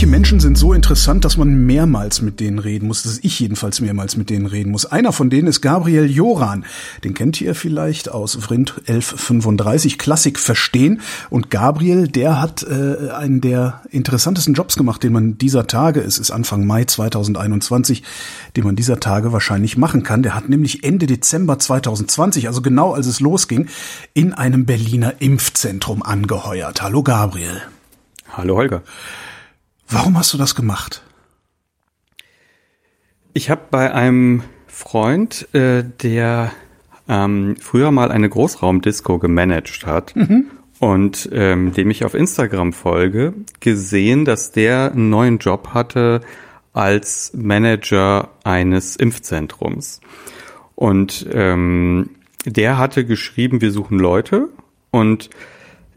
Manche Menschen sind so interessant, dass man mehrmals mit denen reden muss, dass ich jedenfalls mehrmals mit denen reden muss. Einer von denen ist Gabriel Joran. Den kennt ihr vielleicht aus Vrind 1135 Klassik verstehen. Und Gabriel, der hat äh, einen der interessantesten Jobs gemacht, den man dieser Tage, es ist Anfang Mai 2021, den man dieser Tage wahrscheinlich machen kann. Der hat nämlich Ende Dezember 2020, also genau als es losging, in einem Berliner Impfzentrum angeheuert. Hallo Gabriel. Hallo Holger. Warum hast du das gemacht? Ich habe bei einem Freund, äh, der ähm, früher mal eine Großraumdisco gemanagt hat mhm. und ähm, dem ich auf Instagram folge, gesehen, dass der einen neuen Job hatte als Manager eines Impfzentrums. Und ähm, der hatte geschrieben, wir suchen Leute und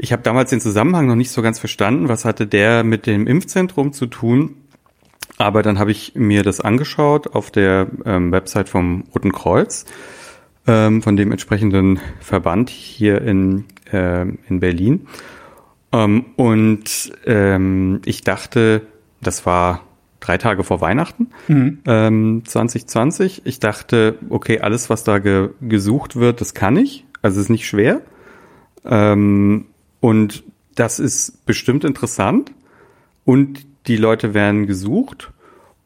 ich habe damals den Zusammenhang noch nicht so ganz verstanden, was hatte der mit dem Impfzentrum zu tun. Aber dann habe ich mir das angeschaut auf der ähm, Website vom Roten Kreuz, ähm, von dem entsprechenden Verband hier in, äh, in Berlin. Ähm, und ähm, ich dachte, das war drei Tage vor Weihnachten mhm. ähm, 2020. Ich dachte, okay, alles, was da ge gesucht wird, das kann ich. Also es ist nicht schwer. Ähm, und das ist bestimmt interessant. Und die Leute werden gesucht.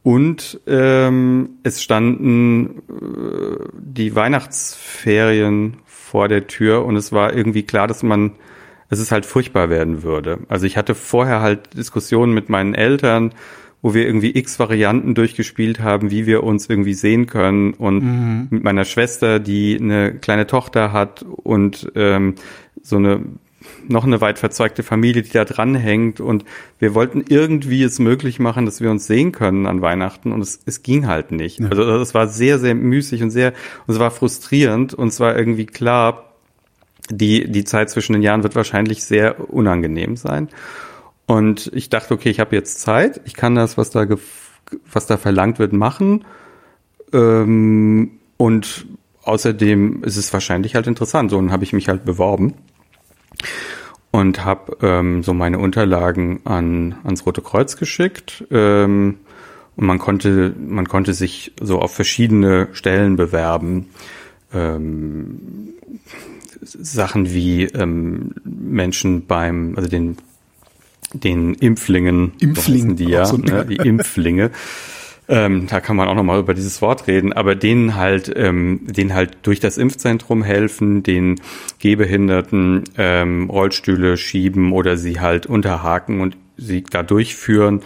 Und ähm, es standen äh, die Weihnachtsferien vor der Tür und es war irgendwie klar, dass man, dass es halt furchtbar werden würde. Also ich hatte vorher halt Diskussionen mit meinen Eltern, wo wir irgendwie x Varianten durchgespielt haben, wie wir uns irgendwie sehen können und mhm. mit meiner Schwester, die eine kleine Tochter hat und ähm, so eine noch eine weit verzweigte Familie, die da dranhängt und wir wollten irgendwie es möglich machen, dass wir uns sehen können an Weihnachten und es, es ging halt nicht. Ja. Also es war sehr, sehr müßig und sehr, und es war frustrierend und es war irgendwie klar, die, die Zeit zwischen den Jahren wird wahrscheinlich sehr unangenehm sein. Und ich dachte, okay, ich habe jetzt Zeit, ich kann das, was da, was da verlangt wird, machen. Ähm, und außerdem ist es wahrscheinlich halt interessant. So, dann habe ich mich halt beworben und habe ähm, so meine Unterlagen an ans Rote Kreuz geschickt. Ähm, und man konnte man konnte sich so auf verschiedene Stellen bewerben. Ähm, Sachen wie ähm, Menschen beim also den den Impflingen, Impfling, die ja, so ne, die Impflinge ähm, da kann man auch nochmal über dieses Wort reden, aber denen halt, ähm, denen halt durch das Impfzentrum helfen, den Gehbehinderten ähm, Rollstühle schieben oder sie halt unterhaken und sie da durchführen.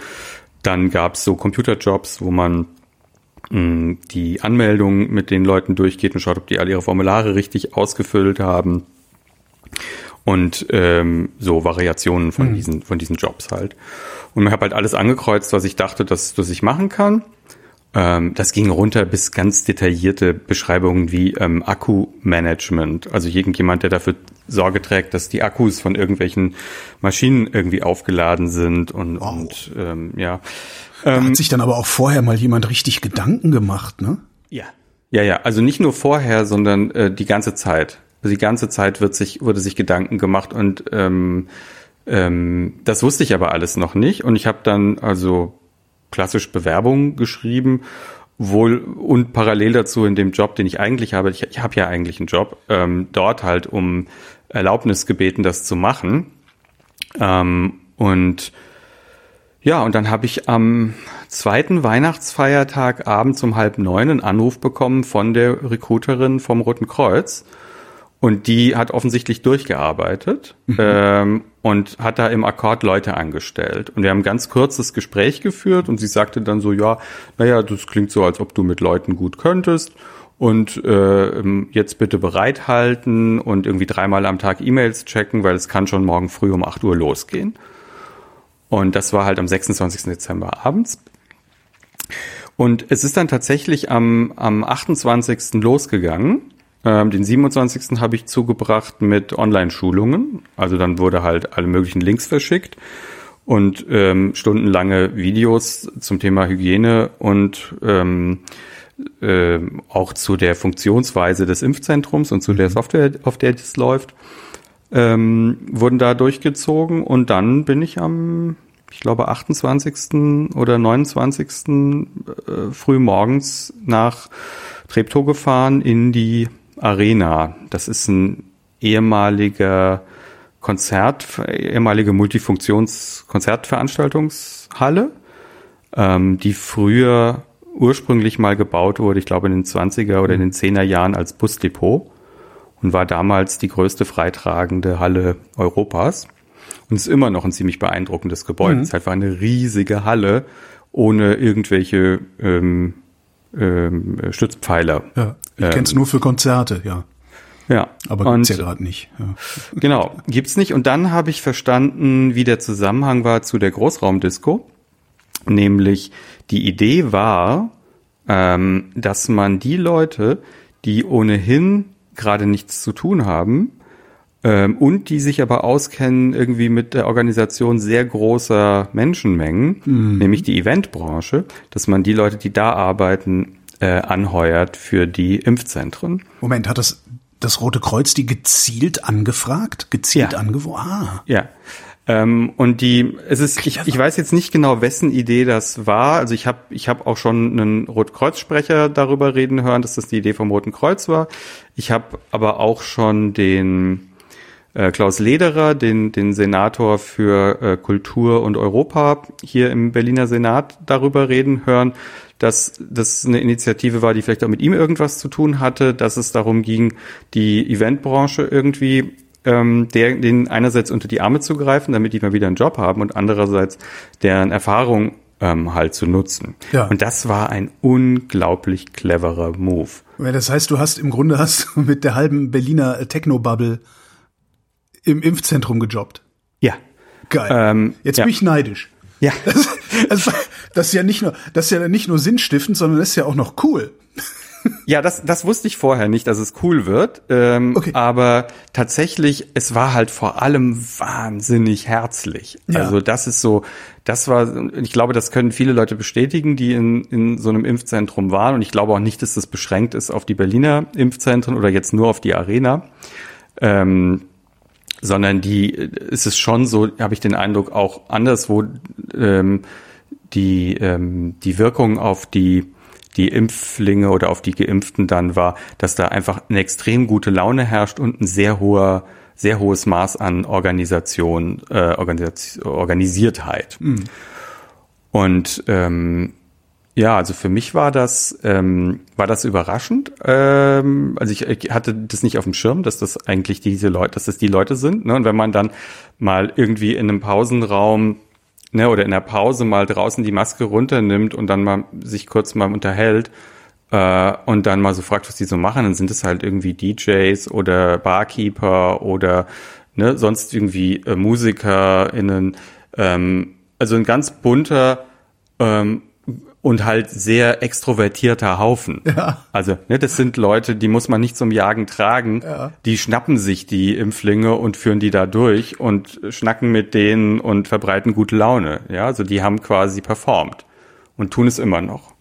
Dann gab's so Computerjobs, wo man mh, die Anmeldung mit den Leuten durchgeht und schaut, ob die alle ihre Formulare richtig ausgefüllt haben und ähm, so Variationen von mhm. diesen von diesen Jobs halt. Und ich habe halt alles angekreuzt, was ich dachte, dass, dass ich machen kann. Ähm, das ging runter bis ganz detaillierte Beschreibungen wie ähm, Akku-Management. Also irgendjemand, der dafür Sorge trägt, dass die Akkus von irgendwelchen Maschinen irgendwie aufgeladen sind und, wow. und ähm, ja. Da hat ähm, sich dann aber auch vorher mal jemand richtig Gedanken gemacht, ne? Ja. Ja, ja. Also nicht nur vorher, sondern äh, die ganze Zeit. Also die ganze Zeit wird sich, wurde sich Gedanken gemacht und ähm, ähm, das wusste ich aber alles noch nicht und ich habe dann also klassisch Bewerbungen geschrieben, wohl und parallel dazu in dem Job, den ich eigentlich habe, ich, ich habe ja eigentlich einen Job, ähm, dort halt um Erlaubnis gebeten, das zu machen. Ähm, und ja, und dann habe ich am zweiten Weihnachtsfeiertag abends um halb neun einen Anruf bekommen von der Recruiterin vom Roten Kreuz und die hat offensichtlich durchgearbeitet mhm. ähm, und hat da im Akkord Leute angestellt. Und wir haben ein ganz kurzes Gespräch geführt und sie sagte dann so, ja, naja, das klingt so, als ob du mit Leuten gut könntest. Und äh, jetzt bitte bereithalten und irgendwie dreimal am Tag E-Mails checken, weil es kann schon morgen früh um 8 Uhr losgehen. Und das war halt am 26. Dezember abends. Und es ist dann tatsächlich am, am 28. losgegangen. Ähm, den 27. habe ich zugebracht mit Online-Schulungen. Also dann wurde halt alle möglichen Links verschickt und ähm, stundenlange Videos zum Thema Hygiene und ähm, äh, auch zu der Funktionsweise des Impfzentrums und zu der mhm. Software, auf der das läuft. ähm, wurden da durchgezogen und dann bin ich am, ich glaube, 28. oder 29. Äh, früh morgens nach Treptow gefahren in die Arena. Das ist ein ehemaliger Konzert, ehemalige Multifunktions-Konzertveranstaltungshalle, ähm, die früher ursprünglich mal gebaut wurde, ich glaube in den 20er oder in den 10er Jahren als Busdepot und war damals die größte freitragende Halle Europas. Und ist immer noch ein ziemlich beeindruckendes Gebäude. Mhm. Es ist einfach eine riesige Halle ohne irgendwelche ähm, ähm, Stützpfeiler. Ja, ich ähm, kenne es nur für Konzerte, ja. Ja. Aber gibt's ja gerade nicht. Ja. Genau, gibt's nicht. Und dann habe ich verstanden, wie der Zusammenhang war zu der Großraumdisco. Nämlich die Idee war, ähm, dass man die Leute, die ohnehin gerade nichts zu tun haben ähm, und die sich aber auskennen irgendwie mit der Organisation sehr großer Menschenmengen, mhm. nämlich die Eventbranche, dass man die Leute, die da arbeiten, äh, anheuert für die Impfzentren. Moment, hat das das Rote Kreuz die gezielt angefragt? Gezielt ja. angeworben? Ah. Ja. Ähm, und die, es ist, ich, ich weiß jetzt nicht genau, wessen Idee das war. Also ich habe ich hab auch schon einen Rotkreuz-Sprecher darüber reden hören, dass das die Idee vom Roten Kreuz war. Ich habe aber auch schon den äh, Klaus Lederer, den, den Senator für äh, Kultur und Europa hier im Berliner Senat darüber reden hören, dass das eine Initiative war, die vielleicht auch mit ihm irgendwas zu tun hatte, dass es darum ging, die Eventbranche irgendwie ähm, der, denen einerseits unter die Arme zu greifen, damit die mal wieder einen Job haben und andererseits deren Erfahrung ähm, halt zu nutzen. Ja. Und das war ein unglaublich cleverer Move. Das heißt, du hast im Grunde hast mit der halben Berliner Techno-Bubble im Impfzentrum gejobbt. Ja. Geil. Ähm, Jetzt ja. bin ich neidisch. Ja. Das, das, das, ist ja nicht nur, das ist ja nicht nur sinnstiftend, sondern das ist ja auch noch cool. Ja, das, das wusste ich vorher nicht, dass es cool wird. Ähm, okay. Aber tatsächlich, es war halt vor allem wahnsinnig herzlich. Ja. Also das ist so, das war, ich glaube, das können viele Leute bestätigen, die in, in so einem Impfzentrum waren. Und ich glaube auch nicht, dass das beschränkt ist auf die Berliner Impfzentren oder jetzt nur auf die Arena. Ähm, sondern die ist es schon so, habe ich den Eindruck, auch anderswo ähm, die, ähm, die Wirkung auf die die Impflinge oder auf die Geimpften dann war, dass da einfach eine extrem gute Laune herrscht und ein sehr hoher, sehr hohes Maß an Organisation, äh, Organis Organisiertheit. Mhm. Und ähm, ja, also für mich war das ähm, war das überraschend. Ähm, also ich, ich hatte das nicht auf dem Schirm, dass das eigentlich diese Leute, dass das die Leute sind. Ne? Und wenn man dann mal irgendwie in einem Pausenraum ne, oder in der Pause mal draußen die Maske runternimmt und dann mal sich kurz mal unterhält äh, und dann mal so fragt, was die so machen, dann sind es halt irgendwie DJs oder Barkeeper oder ne, sonst irgendwie äh, MusikerInnen. Ähm, also ein ganz bunter ähm, und halt sehr extrovertierter Haufen. Ja. Also, ne, das sind Leute, die muss man nicht zum Jagen tragen. Ja. Die schnappen sich die Impflinge und führen die da durch und schnacken mit denen und verbreiten gute Laune. Ja, also die haben quasi performt und tun es immer noch.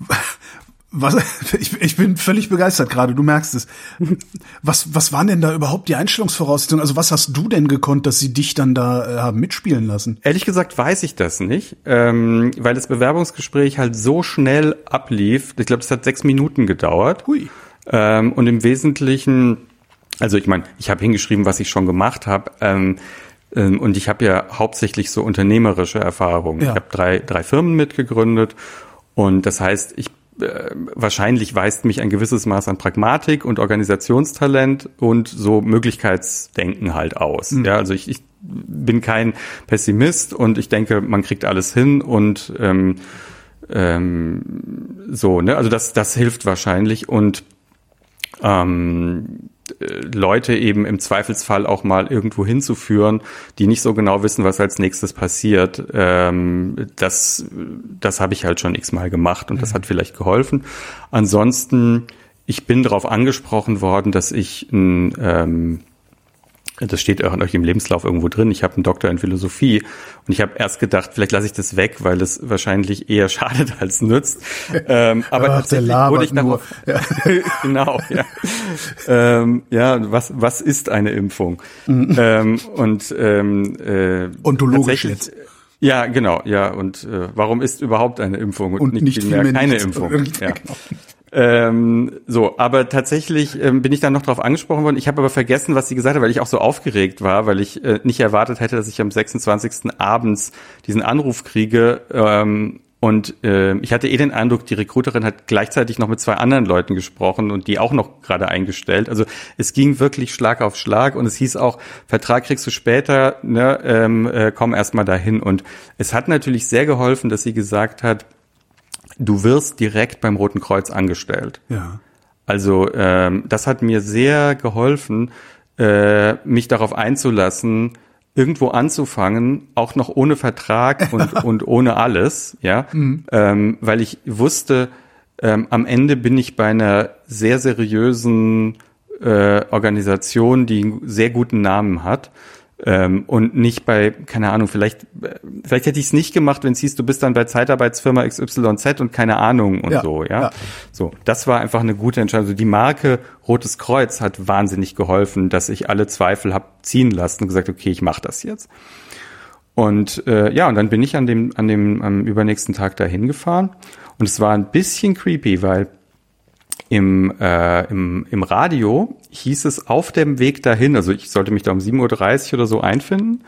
Was, ich, ich bin völlig begeistert gerade, du merkst es. Was, was waren denn da überhaupt die Einstellungsvoraussetzungen? Also was hast du denn gekonnt, dass sie dich dann da äh, haben mitspielen lassen? Ehrlich gesagt weiß ich das nicht, ähm, weil das Bewerbungsgespräch halt so schnell ablief. Ich glaube, das hat sechs Minuten gedauert. Hui. Ähm, und im Wesentlichen, also ich meine, ich habe hingeschrieben, was ich schon gemacht habe. Ähm, ähm, und ich habe ja hauptsächlich so unternehmerische Erfahrungen. Ja. Ich habe drei, drei Firmen mitgegründet. Und das heißt, ich wahrscheinlich weist mich ein gewisses Maß an Pragmatik und Organisationstalent und so Möglichkeitsdenken halt aus. Mhm. Ja, also ich, ich bin kein Pessimist und ich denke, man kriegt alles hin und ähm, ähm, so, ne? Also das, das hilft wahrscheinlich und ähm, Leute eben im Zweifelsfall auch mal irgendwo hinzuführen, die nicht so genau wissen, was als nächstes passiert. Ähm, das das habe ich halt schon x-mal gemacht und das hat vielleicht geholfen. Ansonsten, ich bin darauf angesprochen worden, dass ich ein, ähm, das steht auch im Lebenslauf irgendwo drin. Ich habe einen Doktor in Philosophie und ich habe erst gedacht, vielleicht lasse ich das weg, weil es wahrscheinlich eher schadet als nützt. Ähm, aber Ach, tatsächlich wurde ich darauf, genau, ja. ähm, ja, was was ist eine Impfung? ähm, und ähm, äh, Ontologisch jetzt. Ja, genau, ja. Und äh, warum ist überhaupt eine Impfung Und nicht vielmehr vielmehr keine nichts. Impfung? Ja, Ja. genau. Ähm, so, aber tatsächlich ähm, bin ich dann noch darauf angesprochen worden. Ich habe aber vergessen, was sie gesagt hat, weil ich auch so aufgeregt war, weil ich äh, nicht erwartet hätte, dass ich am 26. abends diesen Anruf kriege. Ähm, und äh, ich hatte eh den Eindruck, die Recruiterin hat gleichzeitig noch mit zwei anderen Leuten gesprochen und die auch noch gerade eingestellt. Also es ging wirklich Schlag auf Schlag und es hieß auch, Vertrag kriegst du später, ne, ähm, äh, komm erst mal dahin. Und es hat natürlich sehr geholfen, dass sie gesagt hat, du wirst direkt beim Roten Kreuz angestellt. Ja. Also ähm, das hat mir sehr geholfen, äh, mich darauf einzulassen, irgendwo anzufangen, auch noch ohne Vertrag und, und ohne alles, ja, ähm, weil ich wusste, ähm, am Ende bin ich bei einer sehr seriösen äh, Organisation, die einen sehr guten Namen hat. Ähm, und nicht bei, keine Ahnung, vielleicht, vielleicht hätte ich es nicht gemacht, wenn es hieß, du bist dann bei Zeitarbeitsfirma XYZ und keine Ahnung und Ja, so, ja? ja. So, das war einfach eine gute Entscheidung. Also die Marke Rotes Kreuz hat wahnsinnig geholfen, dass ich alle Zweifel hab ziehen lassen und gesagt, okay, ich mache das jetzt. Und äh, ja, und dann bin ich an dem, an dem am übernächsten Tag dahin gefahren. Und es war ein bisschen creepy, weil im, äh, im, im Radio hieß es auf dem Weg dahin, also ich sollte mich da um 7.30 Uhr oder so einfinden,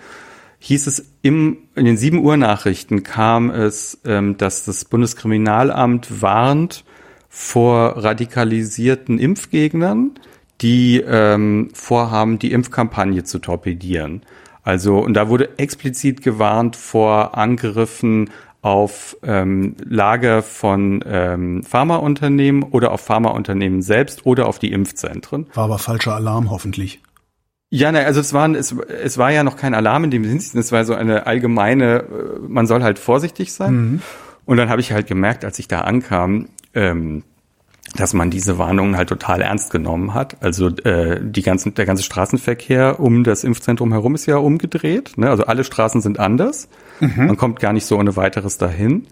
hieß es im, in den 7 Uhr Nachrichten kam es, ähm, dass das Bundeskriminalamt warnt vor radikalisierten Impfgegnern, die ähm, vorhaben, die Impfkampagne zu torpedieren. Also, und da wurde explizit gewarnt vor Angriffen auf ähm, Lager von ähm, Pharmaunternehmen oder auf Pharmaunternehmen selbst oder auf die Impfzentren. War aber falscher Alarm hoffentlich. Ja, ne, also es war, es, es war ja noch kein Alarm in dem Sinne, es war so eine allgemeine, äh, man soll halt vorsichtig sein. Und dann habe ich halt gemerkt, als ich da ankam, ähm, dass man diese Warnungen halt total ernst genommen hat. Also äh, die ganzen, der ganze Straßenverkehr um das Impfzentrum herum ist ja umgedreht. Ne? Also alle Straßen sind anders. Man kommt gar nicht so ohne weiteres dahin.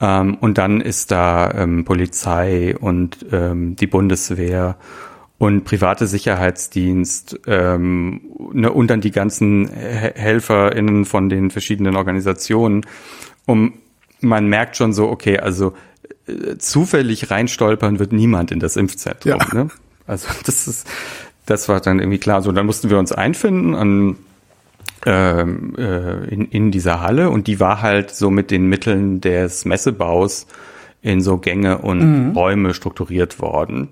Ähm, und dann ist da ähm, Polizei und ähm, die Bundeswehr und private Sicherheitsdienst ähm, ne, und dann die ganzen He- HelferInnen von den verschiedenen Organisationen. Um man merkt schon so, okay, also äh, zufällig reinstolpern wird niemand in das Impfzentrum. Ja. Ne? Also das ist, das war dann irgendwie klar. So, dann mussten wir uns einfinden an ähm, äh, in, in dieser Halle und die war halt so mit den Mitteln des Messebaus in so Gänge und Räume strukturiert worden.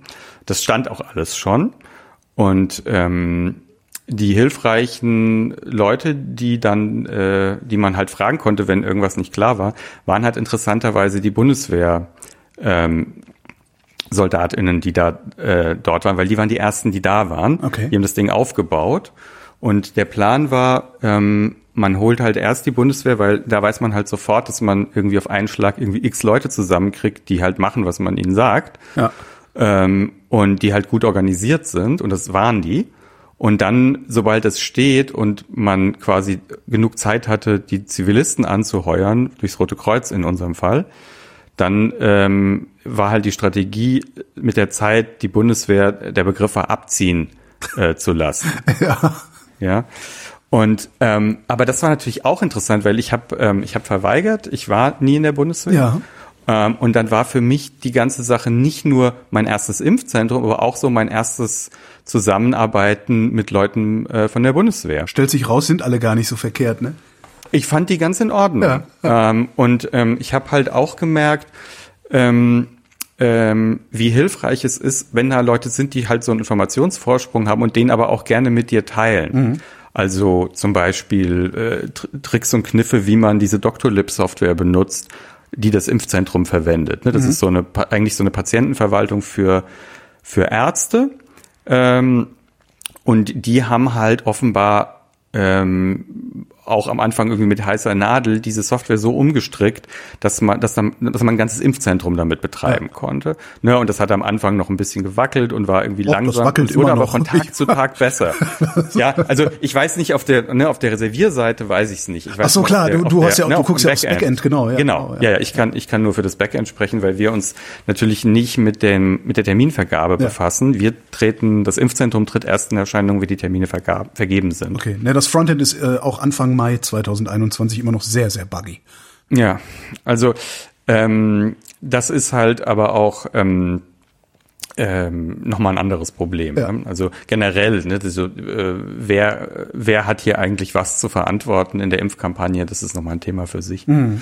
Das stand auch alles schon. Und ähm, die hilfreichen Leute, die dann, äh, die man halt fragen konnte, wenn irgendwas nicht klar war, waren halt interessanterweise die Bundeswehr. Ähm, SoldatInnen, die da äh, dort waren, weil die waren die ersten, die da waren. Okay. Die haben das Ding aufgebaut. Und der Plan war, ähm, man holt halt erst die Bundeswehr, weil da weiß man halt sofort, dass man irgendwie auf einen Schlag irgendwie x Leute zusammenkriegt, die halt machen, was man ihnen sagt. Ja. Ähm, und die halt gut organisiert sind. Und das waren die. Und dann, sobald es steht und man quasi genug Zeit hatte, die Zivilisten anzuheuern, durchs Rote Kreuz in unserem Fall, dann ähm, war halt die Strategie mit der Zeit, die Bundeswehr der Begriff war abziehen äh, zu lassen. Ja. Ja. Und ähm, aber das war natürlich auch interessant, weil ich habe ähm, ich habe verweigert, ich war nie in der Bundeswehr. Ja. Ähm, und dann war für mich die ganze Sache nicht nur mein erstes Impfzentrum, aber auch so mein erstes Zusammenarbeiten mit Leuten äh, von der Bundeswehr. Stellt sich raus, sind alle gar nicht so verkehrt, ne? Ich fand die ganz in Ordnung. Ja, Ähm, und ähm, ich habe halt auch gemerkt, ähm, ähm, wie hilfreich es ist, wenn da Leute sind, die halt so einen Informationsvorsprung haben und den aber auch gerne mit dir teilen. Also zum Beispiel äh, Tr Tricks und Kniffe, wie man diese Doctolib-Software benutzt, die das Impfzentrum verwendet. Ne? Das ist so eine eigentlich so eine Patientenverwaltung für für Ärzte. Ähm, und die haben halt offenbar ähm, auch am Anfang irgendwie mit heißer Nadel diese Software so umgestrickt, dass man, dass, dann, dass man ein ganzes Impfzentrum damit betreiben ja. konnte. Ne, und das hat am Anfang noch ein bisschen gewackelt und war irgendwie Och, langsam. Das wackelt und wurde aber von Tag zu Tag besser. ja, also ich weiß nicht, auf der, ne, auf der Reservierseite weiß ich es nicht. Ich weiß Ach so, klar, der, du, du der, hast ja, ne, du guckst ja aufs Backend, genau. Ja, genau, genau ja. ja, ich kann, ich kann nur für das Backend sprechen, weil wir uns natürlich nicht mit dem, mit der Terminvergabe befassen. Wir treten, das Impfzentrum tritt erst in Erscheinung, wie die Termine vergab, vergeben sind. Okay, ne, das Frontend ist äh, auch Anfang Mai 2021 immer noch sehr, sehr buggy. Ja, also ähm, das ist halt aber auch ähm, ähm, nochmal ein anderes Problem. Ja. Ne? Also generell, ne, so, äh, wer, wer hat hier eigentlich was zu verantworten in der Impfkampagne, das ist nochmal ein Thema für sich. Mhm.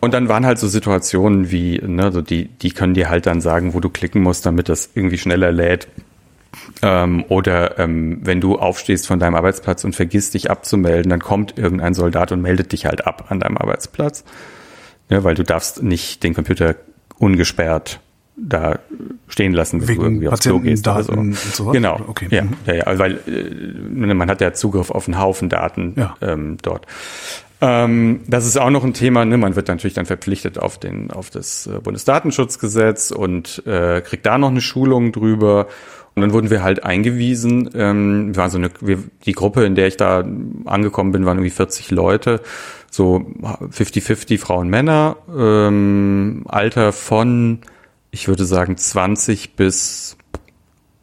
Und dann waren halt so Situationen wie, ne, so die, die können dir halt dann sagen, wo du klicken musst, damit das irgendwie schneller lädt. Ähm, oder ähm, wenn du aufstehst von deinem Arbeitsplatz und vergisst dich abzumelden, dann kommt irgendein Soldat und meldet dich halt ab an deinem Arbeitsplatz. Ja, weil du darfst nicht den Computer ungesperrt da stehen lassen, wenn Wegen du irgendwie aufs Klo gehst oder so. Und so genau. Okay. Ja, mhm. ja, ja, weil äh, man hat ja Zugriff auf einen Haufen Daten ja. ähm, dort. Ähm, das ist auch noch ein Thema. Ne? Man wird natürlich dann verpflichtet auf den auf das äh, Bundesdatenschutzgesetz und äh, kriegt da noch eine Schulung drüber. Und dann wurden wir halt eingewiesen. Ähm, wir waren so eine, wir, die Gruppe, in der ich da angekommen bin, waren irgendwie 40 Leute, so 50-50 Frauen, Männer, ähm, Alter von, ich würde sagen, 20 bis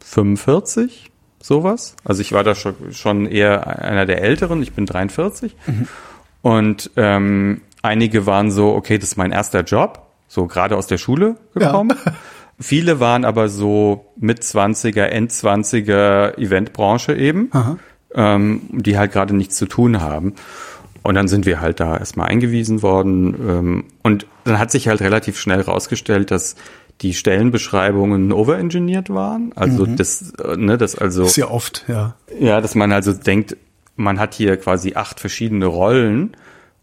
45, sowas. Also ich war da schon, schon eher einer der Älteren. Ich bin 43. Mhm. Und ähm, einige waren so, okay, das ist mein erster Job, so gerade aus der Schule gekommen. Ja. Viele waren aber so mit 20er, Endzwanziger Eventbranche eben, ähm, die halt gerade nichts zu tun haben. Und dann sind wir halt da erstmal eingewiesen worden. Ähm, und dann hat sich halt relativ schnell rausgestellt, dass die Stellenbeschreibungen overengineert waren. Also mhm. das, äh, ne, das also. Sehr oft, ja. Ja, dass man also denkt, man hat hier quasi acht verschiedene Rollen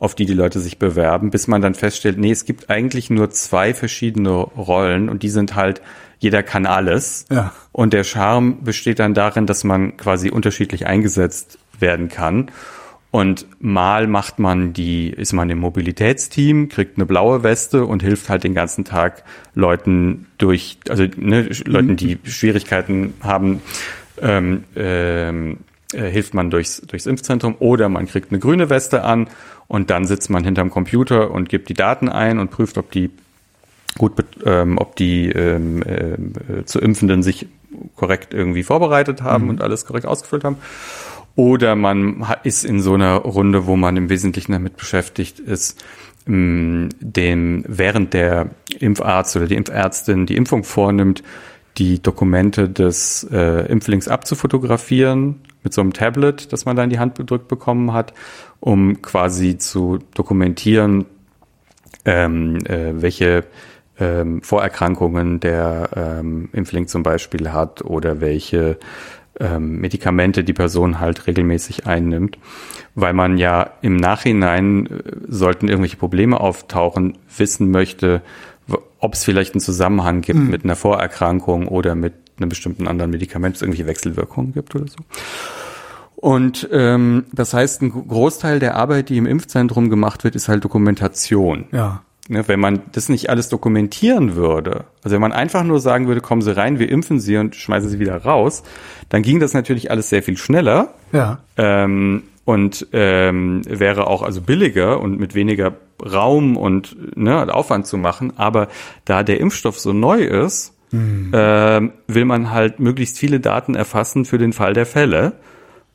auf die die Leute sich bewerben, bis man dann feststellt, nee, es gibt eigentlich nur zwei verschiedene Rollen und die sind halt, jeder kann alles. Ja. Und der Charme besteht dann darin, dass man quasi unterschiedlich eingesetzt werden kann. Und mal macht man die, ist man im Mobilitätsteam, kriegt eine blaue Weste und hilft halt den ganzen Tag Leuten durch, also ne, Leuten, die Schwierigkeiten haben, ähm, ähm, äh, hilft man durchs, durchs Impfzentrum oder man kriegt eine grüne Weste an und dann sitzt man hinterm Computer und gibt die Daten ein und prüft, ob die gut, ähm, ob die ähm, äh, zu Impfenden sich korrekt irgendwie vorbereitet haben mhm. und alles korrekt ausgefüllt haben. Oder man ist in so einer Runde, wo man im Wesentlichen damit beschäftigt ist, ähm, dem während der Impfarzt oder die Impfärztin die Impfung vornimmt, die Dokumente des äh, Impflings abzufotografieren mit so einem Tablet, das man da in die Hand gedrückt bekommen hat, um quasi zu dokumentieren, ähm, äh, welche ähm, Vorerkrankungen der ähm, Impfling zum Beispiel hat oder welche ähm, Medikamente die Person halt regelmäßig einnimmt, weil man ja im Nachhinein, äh, sollten irgendwelche Probleme auftauchen, wissen möchte, ob es vielleicht einen Zusammenhang gibt mhm. mit einer Vorerkrankung oder mit einem bestimmten anderen Medikament, es irgendwelche Wechselwirkungen gibt oder so. Und ähm, das heißt, ein Großteil der Arbeit, die im Impfzentrum gemacht wird, ist halt Dokumentation. Ja. Ne, wenn man das nicht alles dokumentieren würde, also wenn man einfach nur sagen würde, kommen Sie rein, wir impfen Sie und schmeißen Sie wieder raus, dann ging das natürlich alles sehr viel schneller. Ja. Ähm, und ähm, wäre auch also billiger und mit weniger Raum und ne, Aufwand zu machen. Aber da der Impfstoff so neu ist, mhm. äh, will man halt möglichst viele Daten erfassen für den Fall der Fälle,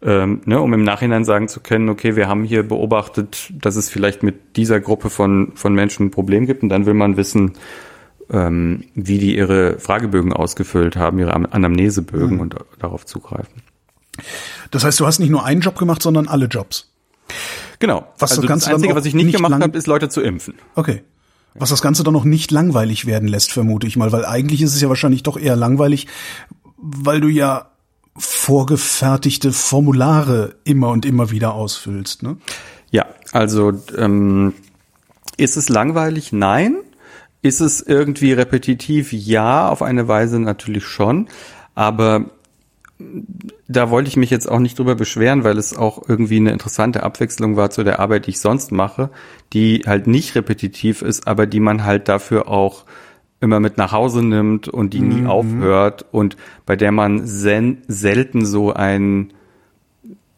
ähm, ne, um im Nachhinein sagen zu können, okay, wir haben hier beobachtet, dass es vielleicht mit dieser Gruppe von, von Menschen ein Problem gibt und dann will man wissen, ähm, wie die ihre Fragebögen ausgefüllt haben, ihre Anamnesebögen mhm. und darauf zugreifen. Das heißt, du hast nicht nur einen Job gemacht, sondern alle Jobs. Genau. Was also das, Ganze das Einzige, was ich nicht, nicht gemacht habe, ist Leute zu impfen. Okay. Was das Ganze dann noch nicht langweilig werden lässt, vermute ich mal, weil eigentlich ist es ja wahrscheinlich doch eher langweilig, weil du ja vorgefertigte Formulare immer und immer wieder ausfüllst, ne? Ja, also ähm, ist es langweilig? Nein. Ist es irgendwie repetitiv? Ja, auf eine Weise natürlich schon. Aber da wollte ich mich jetzt auch nicht drüber beschweren, weil es auch irgendwie eine interessante Abwechslung war zu der Arbeit, die ich sonst mache, die halt nicht repetitiv ist, aber die man halt dafür auch immer mit nach Hause nimmt und die nie aufhört und bei der man selten so ein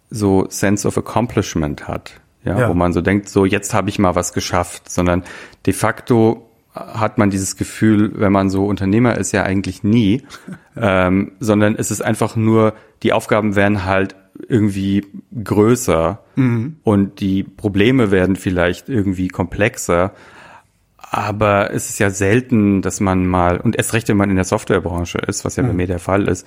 so Sense of Accomplishment hat. Ja, Ja. wo man so denkt, so jetzt habe ich mal was geschafft, sondern de facto hat man dieses Gefühl, wenn man so Unternehmer ist, ja eigentlich nie, ähm, sondern es ist einfach nur, die Aufgaben werden halt irgendwie größer und die Probleme werden vielleicht irgendwie komplexer. Aber es ist ja selten, dass man mal, und erst recht, wenn man in der Softwarebranche ist, was ja bei mir der Fall ist,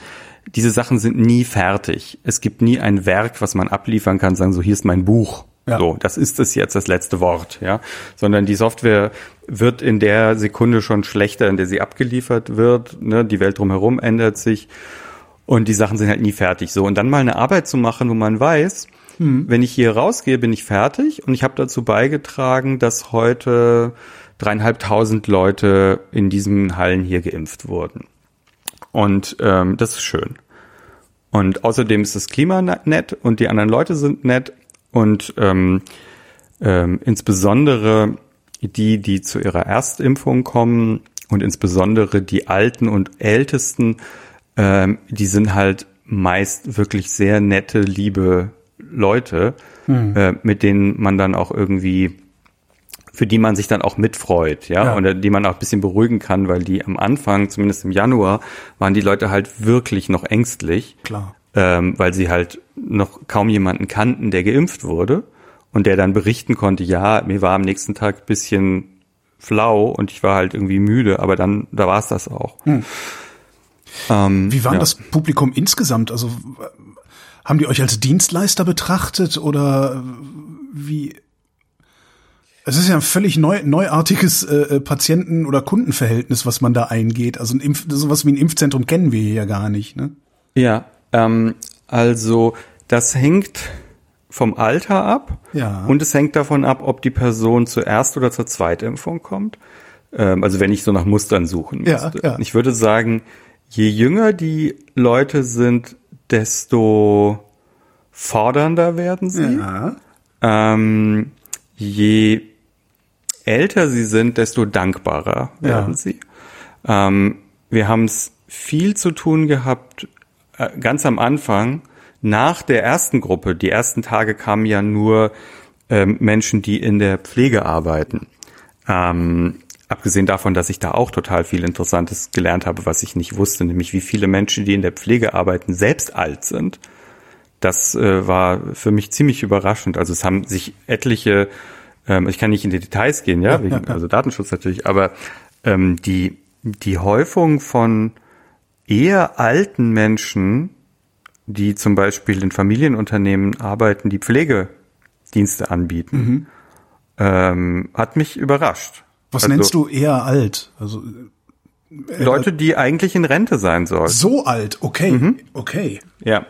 diese Sachen sind nie fertig. Es gibt nie ein Werk, was man abliefern kann, sagen so, hier ist mein Buch. Ja. So, das ist es jetzt, das letzte Wort, ja. Sondern die Software wird in der Sekunde schon schlechter, in der sie abgeliefert wird. Ne? Die Welt drumherum ändert sich und die Sachen sind halt nie fertig. So, und dann mal eine Arbeit zu machen, wo man weiß, wenn ich hier rausgehe, bin ich fertig und ich habe dazu beigetragen, dass heute dreieinhalbtausend Leute in diesen Hallen hier geimpft wurden. Und ähm, das ist schön. Und außerdem ist das Klima ne- nett und die anderen Leute sind nett und ähm, ähm, insbesondere die, die zu ihrer Erstimpfung kommen und insbesondere die Alten und Ältesten, ähm, die sind halt meist wirklich sehr nette, liebe Leute, äh, mit denen man dann auch irgendwie für die man sich dann auch mitfreut, ja, Ja. und die man auch ein bisschen beruhigen kann, weil die am Anfang, zumindest im Januar, waren die Leute halt wirklich noch ängstlich Klar. ähm, weil sie halt noch kaum jemanden kannten, der geimpft wurde und der dann berichten konnte, ja, mir war am nächsten Tag ein bisschen flau und ich war halt irgendwie müde, aber dann, da war es das auch. Ähm, Wie war ja. das Publikum insgesamt? Also w- haben die euch als Dienstleister betrachtet oder wie? Es ist ja ein völlig neu, neuartiges äh, äh, Patienten- oder Kundenverhältnis, was man da eingeht. Also ein Impf, sowas wie ein Impfzentrum kennen wir hier ja gar nicht. Ne? Ja, ähm, also das hängt vom Alter ab Ja. und es hängt davon ab, ob die Person zur Erst- oder zur Zweitimpfung kommt. Ähm, also wenn ich so nach Mustern suchen Ja, müsste. ja. Ich würde sagen, je jünger die Leute sind, desto fordernder werden sie. Ja. Ähm, je älter sie sind, desto dankbarer werden Ja. sie. Ähm, wir haben es viel zu tun gehabt, äh, ganz am Anfang, nach der ersten Gruppe. Die ersten Tage kamen ja nur ähm, Menschen, die in der Pflege arbeiten. Ähm, abgesehen davon, dass ich da auch total viel Interessantes gelernt habe, was ich nicht wusste, nämlich wie viele Menschen, die in der Pflege arbeiten, selbst alt sind. Das äh, war für mich ziemlich überraschend. Also es haben sich etliche, ähm, ich kann nicht in die Details gehen, ja, wegen, also Datenschutz natürlich, aber ähm, die, die Häufung von eher alten Menschen, die zum Beispiel in Familienunternehmen arbeiten, die Pflegedienste anbieten, ähm, hat mich überrascht. Was Also nennst du eher alt? Also Leute, die eigentlich in Rente sein sollten. so alt, okay, Mhm. okay. Ja.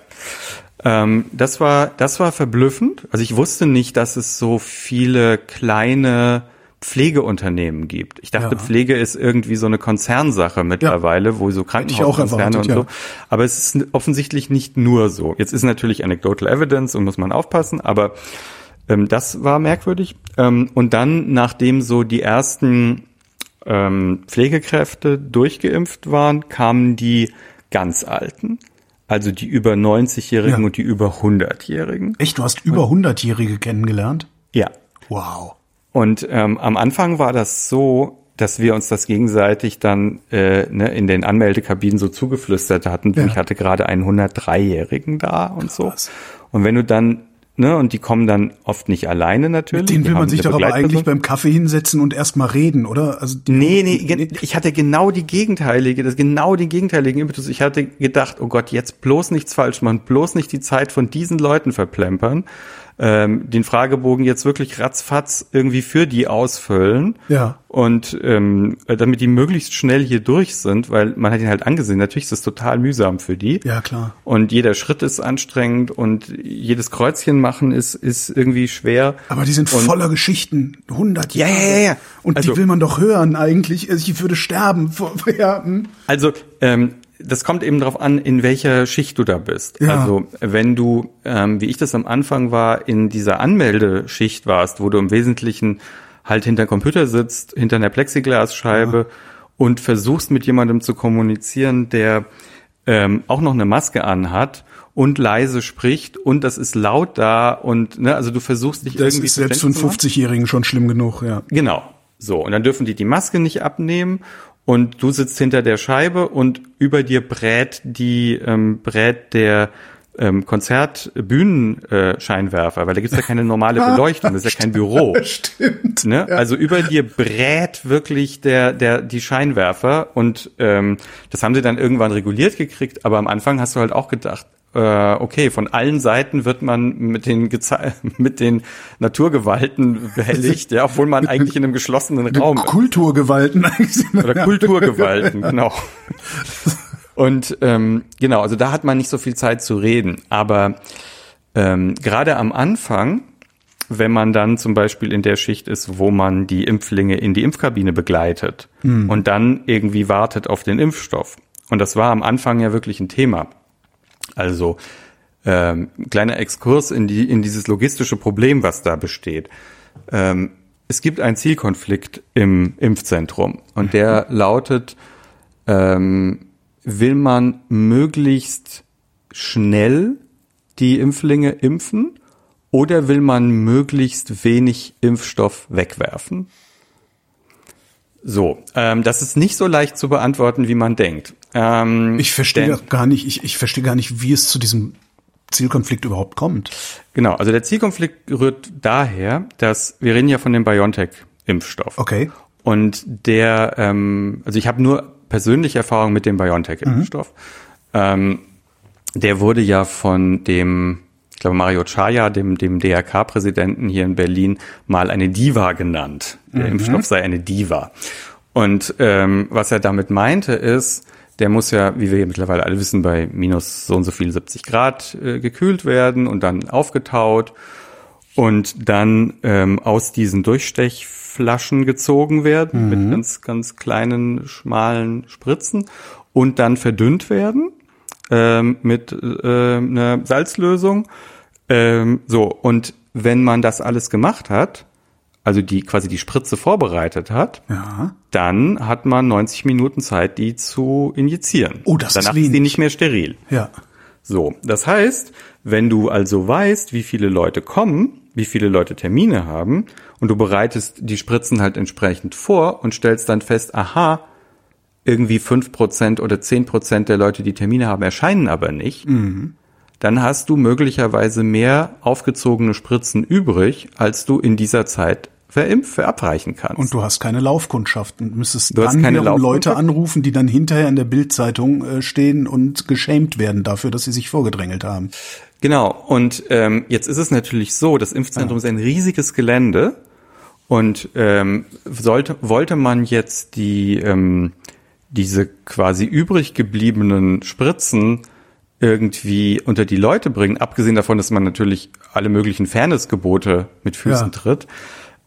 Ähm, das war, das war verblüffend. Also ich wusste nicht, dass es so viele kleine Pflegeunternehmen gibt. Ich dachte, Ja. Pflege ist irgendwie so eine Konzernsache mittlerweile, wo so Krankenhauskonzerne und so. ja. Aber es ist offensichtlich nicht nur so. Jetzt ist natürlich Anecdotal Evidence und muss man aufpassen, aber ähm, das war merkwürdig. Ähm, und dann, nachdem so die ersten ähm, Pflegekräfte durchgeimpft waren, kamen die ganz Alten. Also die über 90-Jährigen Ja. und die über 100-Jährigen. Echt, du hast über 100-Jährige kennengelernt? Ja. Wow. Und ähm, am Anfang war das so, dass wir uns das gegenseitig dann äh, ne, in den Anmeldekabinen so zugeflüstert hatten. Ja. Ich hatte gerade einen 103-Jährigen da und so. Krass. Und wenn du dann, ne, und die kommen dann oft nicht alleine natürlich. Den die will man sich doch aber eigentlich beim Kaffee hinsetzen und erstmal reden, oder? Also Nee, nee, gen- ich hatte genau die gegenteilige, das genau den gegenteiligen Impetus. Ich hatte gedacht, oh Gott, jetzt bloß nichts falsch machen, bloß nicht die Zeit von diesen Leuten verplempern, ähm, den Fragebogen jetzt wirklich ratzfatz irgendwie für die ausfüllen. Ja. Und ähm, damit die möglichst schnell hier durch sind, weil man hat ihn halt angesehen, natürlich ist es total mühsam für die. Ja, klar. Und jeder Schritt ist anstrengend und jedes Kreuzchen machen ist, ist irgendwie schwer. Aber die sind Und- voller Geschichten. 100 Ja, Jahre. ja, ja, ja. Und Also- die will man doch hören eigentlich. Also Ich würde sterben. vor- Ja, hm. Also ähm, das kommt eben darauf an, in welcher Schicht du da bist. Ja. Also wenn du, ähm, wie ich das am Anfang war, in dieser Anmeldeschicht warst, wo du im Wesentlichen halt hinter Computer sitzt, hinter einer Plexiglasscheibe und versuchst mit jemandem zu kommunizieren, der ähm, auch noch eine Maske anhat und leise spricht und das ist laut da und ne, also du versuchst dich Das irgendwie ist selbst für einen verständlich zu machen. 50-Jährigen schon schlimm genug, ja. Genau. So, und dann dürfen die die Maske nicht abnehmen und du sitzt hinter der Scheibe und über dir brät die ähm, brät der ähm, Konzertbühnenscheinwerfer, weil da gibt's ja keine normale Beleuchtung, das ist ja kein Büro. Stimmt. Ne? Also über dir brät wirklich der, der, die Scheinwerfer und ähm, das haben sie dann irgendwann reguliert gekriegt, aber am Anfang hast du halt auch gedacht, äh, okay, von allen Seiten wird man mit den, Geze mit den Naturgewalten behelligt, ja, obwohl man eigentlich in einem geschlossenen Raum ist. Kulturgewalten eigentlich. Oder Kulturgewalten, genau. Und ähm, genau, also da hat man nicht so viel Zeit zu reden. Aber ähm, gerade am Anfang, wenn man dann zum Beispiel in der Schicht ist, wo man die Impflinge in die Impfkabine begleitet und dann irgendwie wartet auf den Impfstoff. Und das war am Anfang ja wirklich ein Thema. Also ähm, kleiner Exkurs in, die, in dieses logistische Problem, was da besteht. Ähm, es gibt einen Zielkonflikt im Impfzentrum und der lautet, ähm, will man möglichst schnell die Impflinge impfen oder will man möglichst wenig Impfstoff wegwerfen? So, ähm, das ist nicht so leicht zu beantworten, wie man denkt. Ähm, Ich verstehe gar nicht, ich, ich verstehe gar nicht, wie es zu diesem Zielkonflikt überhaupt kommt. Genau, also der Zielkonflikt rührt daher, dass wir reden ja von dem BioNTech-Impfstoff. Okay. Und der, ähm, also ich habe nur persönliche Erfahrung mit dem BioNTech-Impfstoff. Ähm, der wurde ja von dem, glaube Mario Chaya, dem, dem DRK-Präsidenten hier in Berlin, mal eine Diva genannt. Der Impfstoff sei eine Diva. Und ähm, was er damit meinte ist, der muss ja, wie wir ja mittlerweile alle wissen, bei minus so und so viel 70 Grad äh, gekühlt werden und dann aufgetaut und dann ähm, aus diesen Durchstechflaschen gezogen werden mit ganz, ganz kleinen, schmalen Spritzen und dann verdünnt werden ähm, mit äh, einer Salzlösung. Ähm, so, und wenn man das alles gemacht hat, also die quasi die Spritze vorbereitet hat, Ja. dann hat man 90 Minuten Zeit, die zu injizieren. Oh, das ist Danach ist die wenig. nicht mehr steril. Ja. So, das heißt, wenn du also weißt, wie viele Leute kommen, wie viele Leute Termine haben und du bereitest die Spritzen halt entsprechend vor und stellst dann fest, aha, irgendwie fünf Prozent oder zehn Prozent der Leute, die Termine haben, erscheinen aber nicht, dann hast du möglicherweise mehr aufgezogene Spritzen übrig, als du in dieser Zeit verimpf, verabreichen kannst. Und du hast keine Laufkundschaft und müsstest Du dann keine wiederum Leute anrufen, die dann hinterher in der Bildzeitung äh, stehen und geschämt werden dafür, dass sie sich vorgedrängelt haben. Genau, und ähm, jetzt ist es natürlich so, das Impfzentrum ist ein riesiges Gelände und ähm, sollte, wollte man jetzt die ähm, diese quasi übrig gebliebenen Spritzen irgendwie unter die Leute bringen, abgesehen davon, dass man natürlich alle möglichen Fairnessgebote mit Füßen Ja. tritt,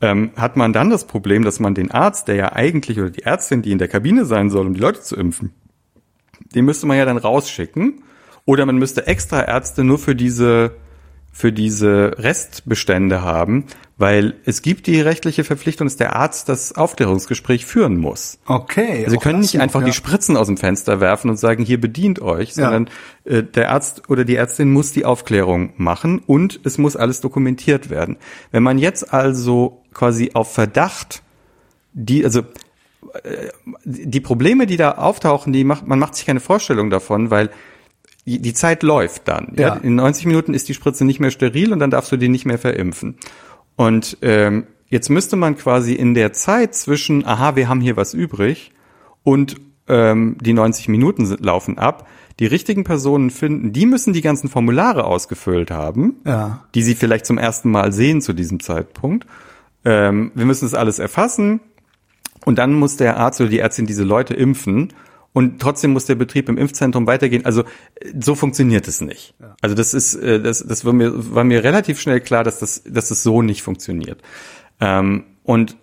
ähm, hat man dann das Problem, dass man den Arzt, der ja eigentlich oder die Ärztin, die in der Kabine sein soll, um die Leute zu impfen, den müsste man ja dann rausschicken. Oder man müsste extra Ärzte nur für diese, für diese Restbestände haben, weil es gibt die rechtliche Verpflichtung, dass der Arzt das Aufklärungsgespräch führen muss. Okay. Also Sie können nicht einfach ja. die Spritzen aus dem Fenster werfen und sagen, hier bedient euch, sondern äh, der Arzt oder die Ärztin muss die Aufklärung machen und es muss alles dokumentiert werden. Wenn man jetzt also quasi auf Verdacht die, also äh, die Probleme, die da auftauchen, die macht, man macht sich keine Vorstellung davon, weil die Zeit läuft dann. Ja. Ja. In 90 Minuten ist die Spritze nicht mehr steril und dann darfst du die nicht mehr verimpfen. Und ähm, jetzt müsste man quasi in der Zeit zwischen, aha, wir haben hier was übrig und ähm, die 90 Minuten sind, laufen ab, die richtigen Personen finden, die müssen die ganzen Formulare ausgefüllt haben, Ja. die sie vielleicht zum ersten Mal sehen zu diesem Zeitpunkt. Ähm, wir müssen das alles erfassen und dann muss der Arzt oder die Ärztin diese Leute impfen und trotzdem muss der Betrieb im Impfzentrum weitergehen. Also so funktioniert es nicht. Also das ist, äh, das, das war mir, war mir relativ schnell klar, dass das, dass das so nicht funktioniert. Ähm, und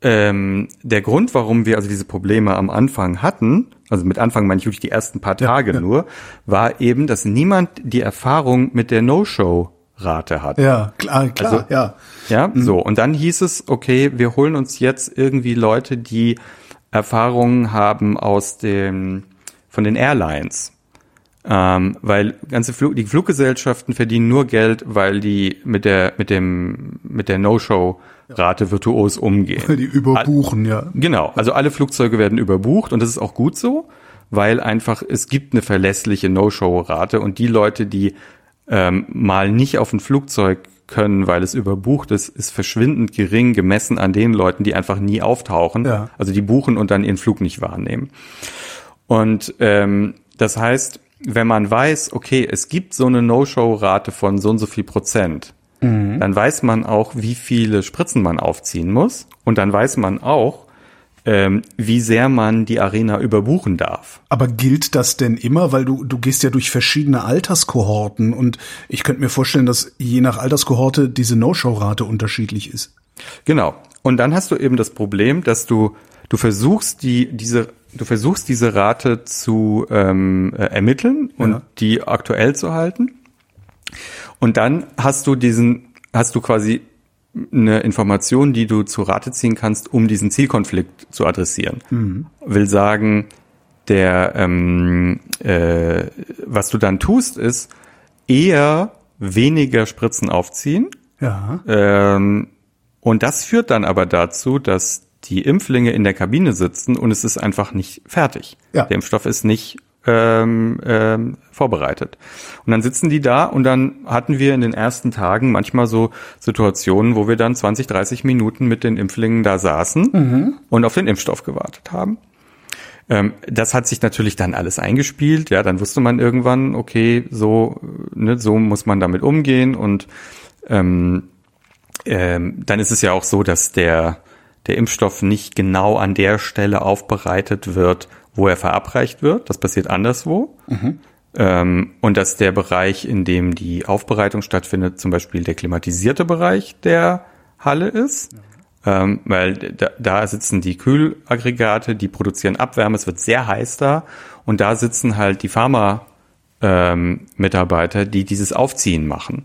ähm, der Grund, warum wir also diese Probleme am Anfang hatten, also mit Anfang meine ich wirklich die ersten paar Tage ja. nur, war eben, dass niemand die Erfahrung mit der No-Show-Rate hat. Ja, klar, klar, Also- ja. Ja, so. Und dann hieß es, okay, wir holen uns jetzt irgendwie Leute, die Erfahrungen haben aus dem, von den Airlines. Ähm, weil ganze Flug, die Fluggesellschaften verdienen nur Geld, weil die mit der, mit dem, mit der No-Show-Rate virtuos umgehen. Die überbuchen, ja. Genau, also alle Flugzeuge werden überbucht und das ist auch gut so, weil einfach es gibt eine verlässliche No-Show-Rate und die Leute, die ähm, mal nicht auf ein Flugzeug können, weil es überbucht ist, ist verschwindend gering gemessen an den Leuten, die einfach nie auftauchen. Ja. Also die buchen und dann ihren Flug nicht wahrnehmen. Und ähm, das heißt, wenn man weiß, okay, es gibt so eine No-Show-Rate von so und so viel Prozent, dann weiß man auch, wie viele Spritzen man aufziehen muss. Und dann weiß man auch, ähm, wie sehr man die Arena überbuchen darf. Aber gilt das denn immer? Weil du, du gehst ja durch verschiedene Alterskohorten und ich könnte mir vorstellen, dass je nach Alterskohorte diese No-Show-Rate unterschiedlich ist. Genau. Und dann hast du eben das Problem, dass du du versuchst die diese du versuchst diese Rate zu ähm, äh, ermitteln und Ja. die aktuell zu halten. Und dann hast du diesen hast du quasi eine Information, die du zu Rate ziehen kannst, um diesen Zielkonflikt zu adressieren. Will sagen, der ähm, äh, was du dann tust, ist eher weniger Spritzen aufziehen Ja. ähm, und das führt dann aber dazu, dass die Impflinge in der Kabine sitzen und es ist einfach nicht fertig. Ja. Der Impfstoff ist nicht ähm, ähm, vorbereitet. Und dann sitzen die da und dann hatten wir in den ersten Tagen manchmal so Situationen, wo wir dann 20, 30 Minuten mit den Impflingen da saßen und auf den Impfstoff gewartet haben. Ähm, das hat sich natürlich dann alles eingespielt. Ja, dann wusste man irgendwann, okay, so, ne, so muss man damit umgehen und ähm, ähm, dann ist es ja auch so, dass der, der Impfstoff nicht genau an der Stelle aufbereitet wird, wo er verabreicht wird. Das passiert anderswo. Ähm, und dass der Bereich, in dem die Aufbereitung stattfindet, zum Beispiel der klimatisierte Bereich der Halle ist. Ähm, weil da, da sitzen die Kühlaggregate, die produzieren Abwärme, es wird sehr heiß da und da sitzen halt die Pharma ähm, die dieses Aufziehen machen.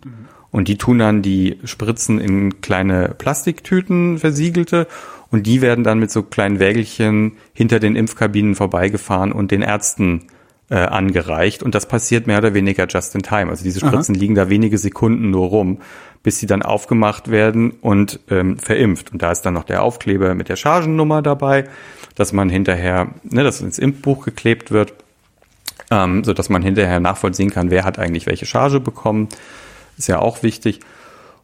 Und die tun dann die Spritzen in kleine Plastiktüten versiegelte und die werden dann mit so kleinen Wägelchen hinter den Impfkabinen vorbeigefahren und den Ärzten äh, angereicht. Und das passiert mehr oder weniger just in time. Also diese Spritzen liegen da wenige Sekunden nur rum, bis sie dann aufgemacht werden und ähm, verimpft. Und da ist dann noch der Aufkleber mit der Chargennummer dabei, dass man hinterher, ne, dass ins Impfbuch geklebt wird ähm, so dass man hinterher nachvollziehen kann, wer hat eigentlich welche Charge bekommen. Ist ja auch wichtig.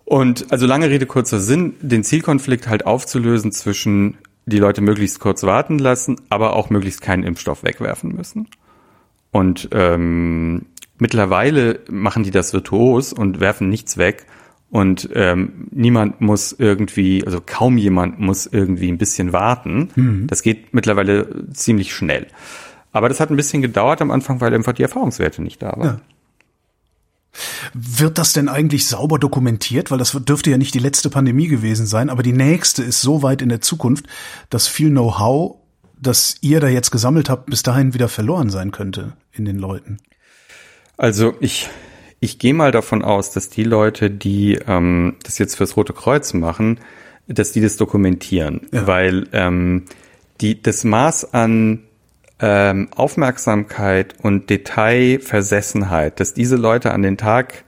Und also lange Rede, kurzer Sinn, den Zielkonflikt halt aufzulösen zwischen die Leute möglichst kurz warten lassen, aber auch möglichst keinen Impfstoff wegwerfen müssen. Und ähm, mittlerweile machen die das virtuos und werfen nichts weg. Und ähm, niemand muss irgendwie, also kaum jemand muss irgendwie ein bisschen warten. Das geht mittlerweile ziemlich schnell. Aber das hat ein bisschen gedauert am Anfang, weil einfach die Erfahrungswerte nicht da waren. Ja. Wird das denn eigentlich sauber dokumentiert? Weil das dürfte ja nicht die letzte Pandemie gewesen sein, aber die nächste ist so weit in der Zukunft, dass viel Know-how, das ihr da jetzt gesammelt habt, bis dahin wieder verloren sein könnte in den Leuten. Also ich, ich gehe mal davon aus, dass die Leute, die ähm, das jetzt fürs Rote Kreuz machen, dass die das dokumentieren, Ja. weil ähm, die das Maß an ähm, Aufmerksamkeit und Detailversessenheit, dass diese Leute an den Tag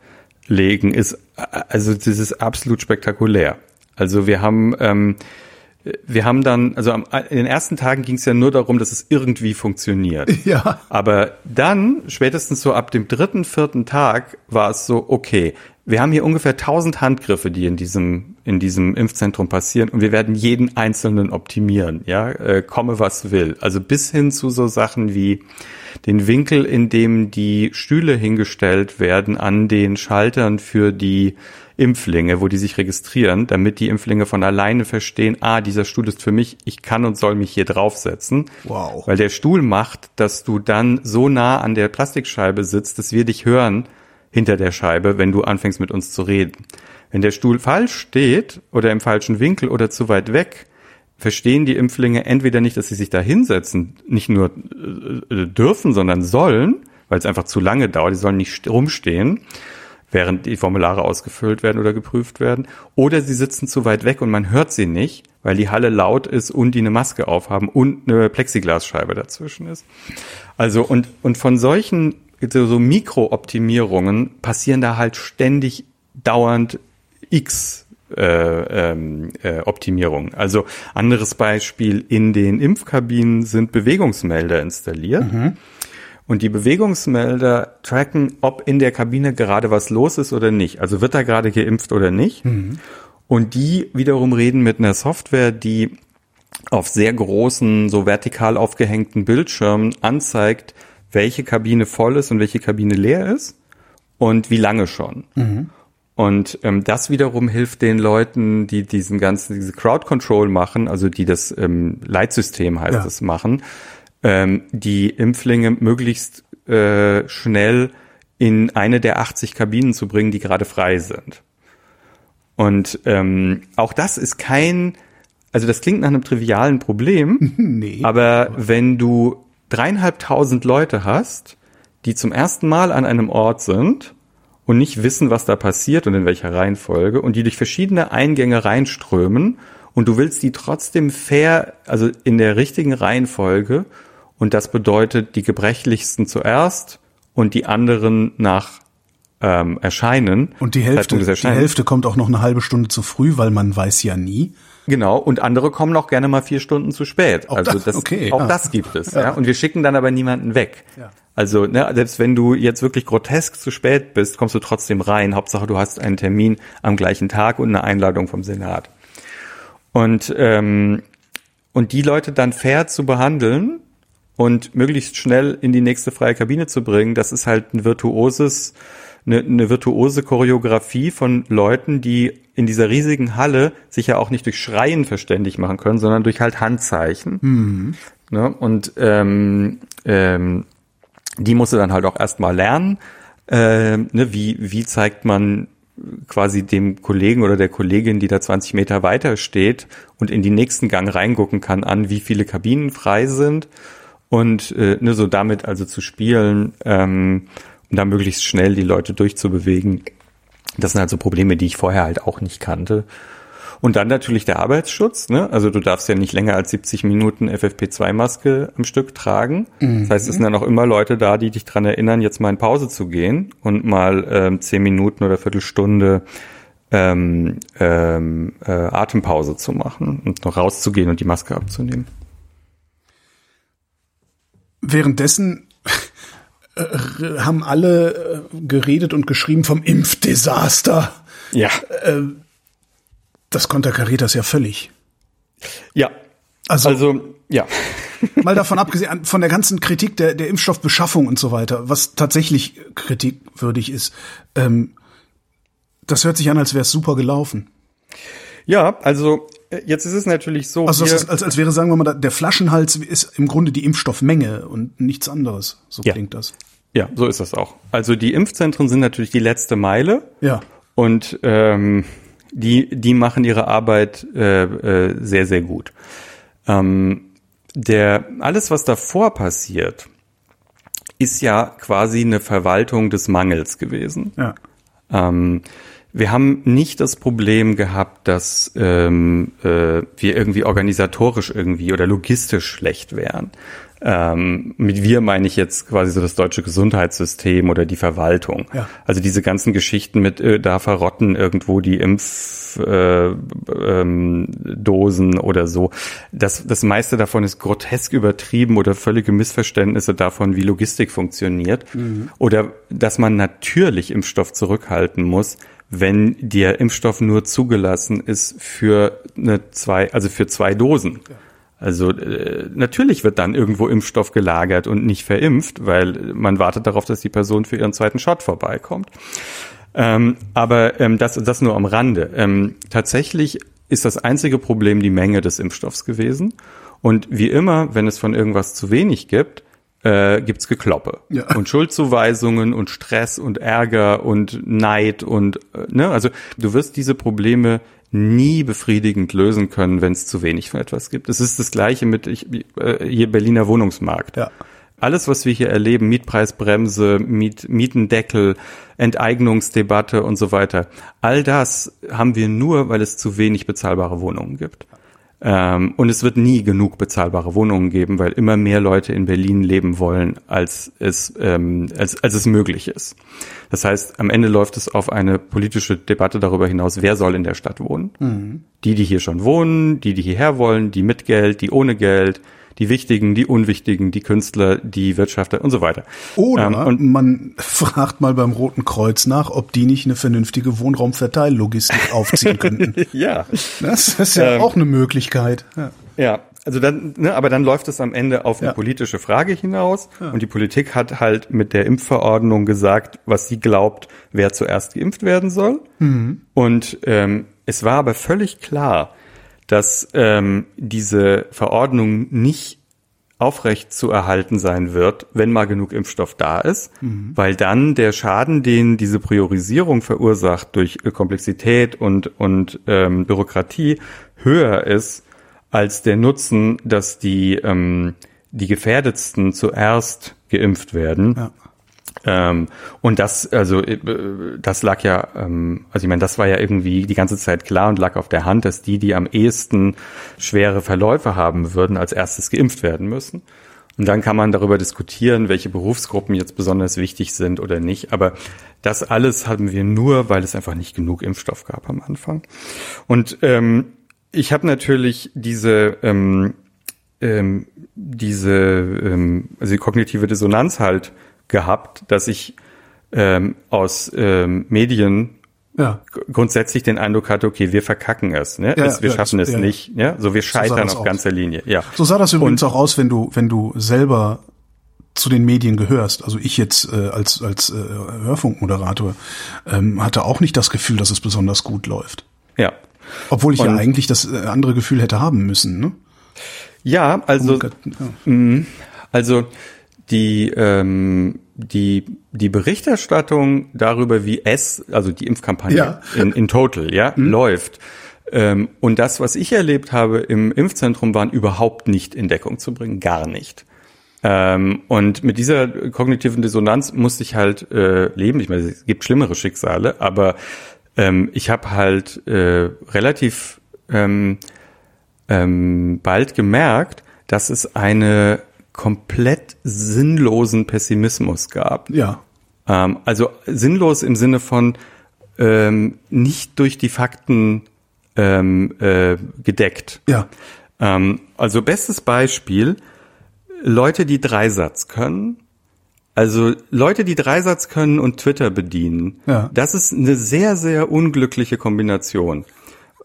legen, ist äh, also das ist absolut spektakulär. Also wir haben ähm, wir haben dann, also am, in den ersten Tagen ging es ja nur darum, dass es irgendwie funktioniert. Ja. Aber dann, spätestens so ab dem dritten, vierten Tag, war es so, okay, wir haben hier ungefähr 1000 Handgriffe, die in diesem, in diesem Impfzentrum passieren und wir werden jeden einzelnen optimieren, ja, äh, komme was will. Also bis hin zu so Sachen wie den Winkel, in dem die Stühle hingestellt werden an den Schaltern für die Impflinge, wo die sich registrieren, damit die Impflinge von alleine verstehen, ah, dieser Stuhl ist für mich, ich kann und soll mich hier draufsetzen. Wow. Weil der Stuhl macht, dass du dann so nah an der Plastikscheibe sitzt, dass wir dich hören hinter der Scheibe, wenn du anfängst mit uns zu reden. Wenn der Stuhl falsch steht oder im falschen Winkel oder zu weit weg, verstehen die Impflinge entweder nicht, dass sie sich da hinsetzen, nicht nur äh, dürfen, sondern sollen, weil es einfach zu lange dauert, die sollen nicht rumstehen, während die Formulare ausgefüllt werden oder geprüft werden, oder sie sitzen zu weit weg und man hört sie nicht, weil die Halle laut ist und die eine Maske aufhaben und eine Plexiglasscheibe dazwischen ist. Also und, und von solchen so, so Mikrooptimierungen passieren da halt ständig dauernd X äh, ähm, äh, Optimierung. Also anderes Beispiel, in den Impfkabinen sind Bewegungsmelder installiert. Mhm. Und die Bewegungsmelder tracken, ob in der Kabine gerade was los ist oder nicht. Also wird da gerade geimpft oder nicht. Mhm. Und die wiederum reden mit einer Software, die auf sehr großen, so vertikal aufgehängten Bildschirmen anzeigt, welche Kabine voll ist und welche Kabine leer ist und wie lange schon. Mhm. Und ähm, das wiederum hilft den Leuten, die diesen ganzen, diese Crowd Control machen, also die das ähm, Leitsystem heißt ja. es machen, ähm, die Impflinge möglichst äh, schnell in eine der 80 Kabinen zu bringen, die gerade frei sind. Und ähm, auch das ist kein, also das klingt nach einem trivialen Problem, nee, aber wenn du dreieinhalbtausend Leute hast, die zum ersten Mal an einem Ort sind und nicht wissen, was da passiert und in welcher Reihenfolge und die durch verschiedene Eingänge reinströmen und du willst die trotzdem fair, also in der richtigen Reihenfolge und das bedeutet die gebrechlichsten zuerst und die anderen nach ähm, Erscheinen. Und die Hälfte, die Hälfte kommt auch noch eine halbe Stunde zu früh, weil man weiß ja nie. Genau, und andere kommen auch gerne mal vier Stunden zu spät. Auch also das, okay, auch ja. das gibt es. Ja. ja. Und wir schicken dann aber niemanden weg. Ja. Also ne, selbst wenn du jetzt wirklich grotesk zu spät bist, kommst du trotzdem rein. Hauptsache, du hast einen Termin am gleichen Tag und eine Einladung vom Senat. Und ähm, und die Leute dann fair zu behandeln und möglichst schnell in die nächste freie Kabine zu bringen, das ist halt ein virtuoses eine, eine virtuose Choreografie von Leuten, die in dieser riesigen Halle sich ja auch nicht durch Schreien verständig machen können, sondern durch halt Handzeichen. Mhm. Ne? Und ähm, ähm, die musste dann halt auch erstmal lernen. Äh, ne? wie, wie zeigt man quasi dem Kollegen oder der Kollegin, die da 20 Meter weiter steht und in die nächsten Gang reingucken kann, an, wie viele Kabinen frei sind und äh, ne, so damit also zu spielen, ähm, da möglichst schnell die Leute durchzubewegen. Das sind halt so Probleme, die ich vorher halt auch nicht kannte. Und dann natürlich der Arbeitsschutz. Ne? Also du darfst ja nicht länger als 70 Minuten FFP2-Maske am Stück tragen. Mhm. Das heißt, es sind dann auch immer Leute da, die dich dran erinnern, jetzt mal in Pause zu gehen und mal ähm, 10 Minuten oder Viertelstunde ähm, ähm, äh, Atempause zu machen und noch rauszugehen und die Maske abzunehmen. Währenddessen äh, haben alle äh, geredet und geschrieben vom Impfdesaster. Ja. Äh, das konterkariert das ja völlig. Ja. Also, also ja. mal davon abgesehen, von der ganzen Kritik der, der Impfstoffbeschaffung und so weiter, was tatsächlich kritikwürdig ist, ähm, das hört sich an, als wäre es super gelaufen. Ja, also jetzt ist es natürlich so. Also ist, als, als wäre, sagen wir mal, der Flaschenhals ist im Grunde die Impfstoffmenge und nichts anderes. So ja. klingt das. Ja, so ist das auch. Also die Impfzentren sind natürlich die letzte Meile. Ja. Und ähm, die, die machen ihre Arbeit äh, äh, sehr, sehr gut. Ähm, der, alles, was davor passiert, ist ja quasi eine Verwaltung des Mangels gewesen. Ja. Ähm, wir haben nicht das Problem gehabt, dass ähm, äh, wir irgendwie organisatorisch irgendwie oder logistisch schlecht wären. Ähm, mit wir meine ich jetzt quasi so das deutsche Gesundheitssystem oder die Verwaltung. Ja. Also diese ganzen Geschichten mit, äh, da verrotten irgendwo die Impfdosen äh, ähm, oder so. Das, das meiste davon ist grotesk übertrieben oder völlige Missverständnisse davon, wie Logistik funktioniert. Mhm. Oder dass man natürlich Impfstoff zurückhalten muss wenn der Impfstoff nur zugelassen ist für eine zwei, also für zwei Dosen. Also äh, natürlich wird dann irgendwo Impfstoff gelagert und nicht verimpft, weil man wartet darauf, dass die Person für ihren zweiten Shot vorbeikommt. Ähm, aber ähm, das, das nur am Rande. Ähm, tatsächlich ist das einzige Problem die Menge des Impfstoffs gewesen. Und wie immer, wenn es von irgendwas zu wenig gibt, äh, gibt's Gekloppe ja. und Schuldzuweisungen und Stress und Ärger und Neid und äh, ne, also du wirst diese Probleme nie befriedigend lösen können, wenn es zu wenig von etwas gibt. Es ist das Gleiche mit ich, äh, hier Berliner Wohnungsmarkt. Ja. Alles, was wir hier erleben, Mietpreisbremse, Miet, Mietendeckel, Enteignungsdebatte und so weiter, all das haben wir nur, weil es zu wenig bezahlbare Wohnungen gibt. Ähm, und es wird nie genug bezahlbare Wohnungen geben, weil immer mehr Leute in Berlin leben wollen, als es, ähm, als, als es möglich ist. Das heißt, am Ende läuft es auf eine politische Debatte darüber hinaus, wer soll in der Stadt wohnen. Mhm. Die, die hier schon wohnen, die, die hierher wollen, die mit Geld, die ohne Geld, die Wichtigen, die Unwichtigen, die Künstler, die Wirtschafter und so weiter. Oder Ähm, und man fragt mal beim Roten Kreuz nach, ob die nicht eine vernünftige Wohnraumverteillogistik aufziehen könnten. ja, Das ist ja Ähm, auch eine Möglichkeit. Ja. Ja, also dann, ne, aber dann läuft es am Ende auf eine Ja. politische Frage hinaus und die Politik hat halt mit der Impfverordnung gesagt, was sie glaubt, wer zuerst geimpft werden soll. Und ähm, es war aber völlig klar, dass ähm, diese Verordnung nicht aufrecht zu erhalten sein wird, wenn mal genug Impfstoff da ist, weil dann der Schaden, den diese Priorisierung verursacht durch äh, Komplexität und, und ähm, Bürokratie höher ist als der Nutzen, dass die, ähm, die Gefährdetsten zuerst geimpft werden. Ja. Ähm, und das, also äh, das lag ja, ähm, also ich meine, das war ja irgendwie die ganze Zeit klar und lag auf der Hand, dass die, die am ehesten schwere Verläufe haben würden, als erstes geimpft werden müssen. Und dann kann man darüber diskutieren, welche Berufsgruppen jetzt besonders wichtig sind oder nicht. Aber das alles haben wir nur, weil es einfach nicht genug Impfstoff gab am Anfang. Und ähm, ich habe natürlich diese ähm, ähm, diese ähm, also die kognitive Dissonanz halt gehabt, dass ich ähm, aus ähm, Medien Ja. grundsätzlich den Eindruck hatte, okay, wir verkacken es, ne? Ja, es wir ja, schaffen das- es ja, ja. nicht, ja? So wir scheitern das auf aus. ganzer Linie, ja. So sah das übrigens auch aus, wenn du, wenn du selber zu den Medien gehörst. Also ich jetzt äh, als, als äh, Hörfunkmoderator ähm, hatte auch nicht das Gefühl, dass es besonders gut läuft. Ja. Obwohl ich ja Und- eigentlich das äh, andere Gefühl hätte haben müssen. Ne? Ja, also Ja. Also die, ähm, die, die Berichterstattung darüber, wie es, also die Impfkampagne Ja. in, in total, ja, läuft. Ähm, und das, was ich erlebt habe im Impfzentrum, waren überhaupt nicht in Deckung zu bringen, gar nicht. Ähm, und mit dieser kognitiven Dissonanz musste ich halt äh, leben. Ich meine, es gibt schlimmere Schicksale, aber ähm, ich habe halt äh, relativ ähm, ähm, bald gemerkt, dass es eine komplett sinnlosen Pessimismus gab. ja. Ähm, also sinnlos im Sinne von ähm, nicht durch die Fakten ähm, äh, gedeckt. Ja. Ähm, also bestes Beispiel, Leute, die Dreisatz können. Also Leute, die Dreisatz können und Twitter bedienen. Ja. Das ist eine sehr, sehr unglückliche Kombination.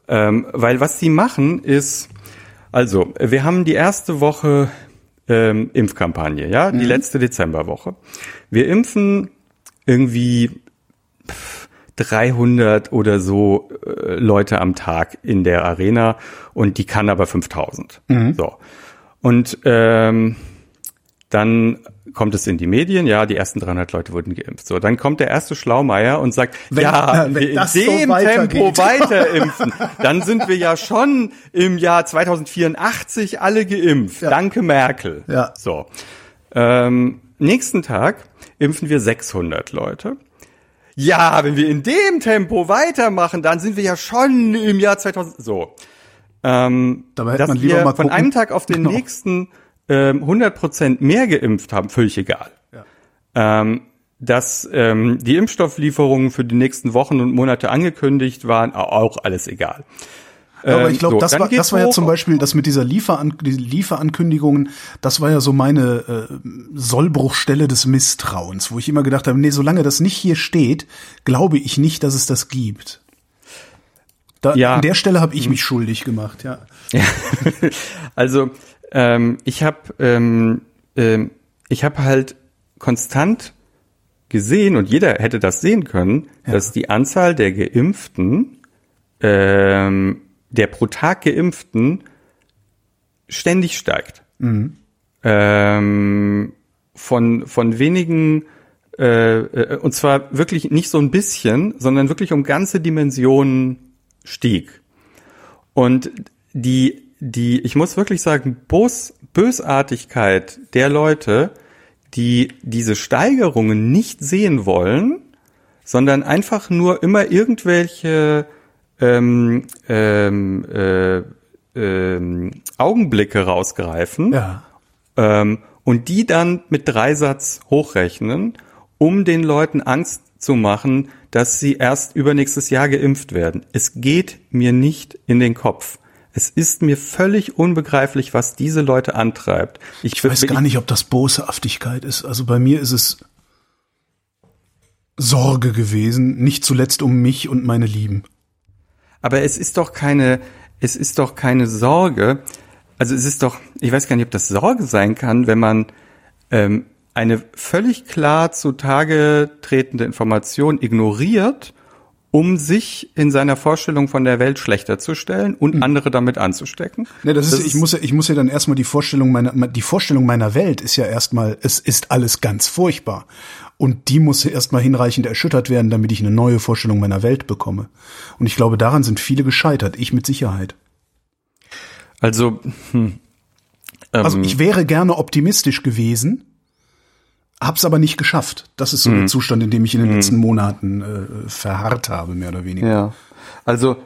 Ähm, weil was sie machen ist, also wir haben die erste Woche ähm, Impfkampagne, ja, die letzte Dezemberwoche. Wir impfen irgendwie pff, 300 oder so äh, Leute am Tag in der Arena und die kann aber 5000. So. Und ähm, dann kommt es in die Medien, ja, die ersten 300 Leute wurden geimpft. So, dann kommt der erste Schlaumeier und sagt, Wenn- ja, wenn wir in so dem weitergeht. Tempo weiter impfen, dann sind wir ja schon im Jahr 2084 alle geimpft. Danke Merkel. Ja. So. Ähm, nächsten Tag impfen wir 600 Leute. Ja, wenn wir in dem Tempo weitermachen, dann sind wir ja schon im Jahr 2000. So. Ähm, Dabei hätte man lieber wir mal von einem Tag auf den Genau. nächsten ähm, 100 Prozent mehr geimpft haben, völlig egal. Ähm, dass ähm, die Impfstofflieferungen für die nächsten Wochen und Monate angekündigt waren, au- auch alles egal. Aber Ähm, ich glaube, so, das war, das war ja zum Beispiel, das mit dieser Lieferan diese Lieferankündigungen, das war ja so meine äh, Sollbruchstelle des Misstrauens, wo ich immer gedacht habe, nee, solange das nicht hier steht, glaube ich nicht, dass es das gibt. Da, Ja. An der Stelle habe ich mich schuldig gemacht, ja. Ja. also ähm, ich habe ähm, ähm, ich habe halt konstant gesehen und jeder hätte das sehen können, dass die Anzahl der Geimpften, ähm, der pro Tag Geimpften ständig steigt. Ähm, von von wenigen äh, äh, und zwar wirklich nicht so ein bisschen, sondern wirklich um ganze Dimensionen stieg. Und die, die, ich muss wirklich sagen, Bos, Bösartigkeit der Leute, die diese Steigerungen nicht sehen wollen, sondern einfach nur immer irgendwelche ähm, ähm, äh, ähm, Augenblicke rausgreifen Ja. ähm, und die dann mit Dreisatz hochrechnen, um den Leuten Angst zu machen, dass sie erst übernächstes Jahr geimpft werden. Es geht mir nicht in den Kopf. Es ist mir völlig unbegreiflich, was diese Leute antreibt. Ich weiß gar nicht, ob das Boshaftigkeit ist. Also bei mir ist es Sorge gewesen, nicht zuletzt um mich und meine Lieben. Aber es ist doch keine, es ist doch keine Sorge. Also es ist doch, ich weiß gar nicht, ob das Sorge sein kann, wenn man ähm, eine völlig klar zutage tretende Information ignoriert, um sich in seiner Vorstellung von der Welt schlechter zu stellen und andere damit anzustecken. Ne, das, ist, ich muss ja, ich muss ja dann erstmal die Vorstellung meiner, die Vorstellung meiner Welt ist ja erstmal, es ist alles ganz furchtbar. Und die muss ja erstmal hinreichend erschüttert werden, damit ich eine neue Vorstellung meiner Welt bekomme. Und ich glaube, daran sind viele gescheitert, ich mit Sicherheit. Also, hm, ähm, Also ich wäre gerne optimistisch gewesen, hab's aber nicht geschafft. Das ist so der Zustand, in dem ich in den letzten Monaten äh, verharrt habe, mehr oder weniger. Ja. Also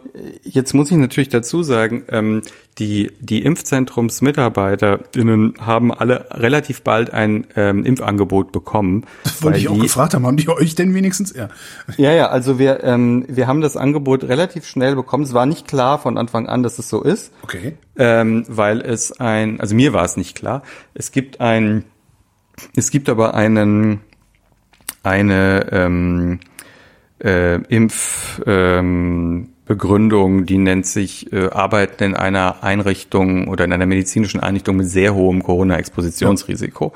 jetzt muss ich natürlich dazu sagen, ähm, die, die ImpfzentrumsmitarbeiterInnen haben alle relativ bald ein ähm, Impfangebot bekommen. Das wollte ich auch die- gefragt haben, haben die euch denn wenigstens? Ja. Ja, ja, also wir, ähm, wir haben das Angebot relativ schnell bekommen. Es war nicht klar von Anfang an, dass es so ist. Okay. ähm, weil es ein, also mir war es nicht klar. Es gibt ein, es gibt aber einen, eine ähm, äh, Impfbegründung, ähm, die nennt sich äh, Arbeiten in einer Einrichtung oder in einer medizinischen Einrichtung mit sehr hohem Corona-Expositionsrisiko.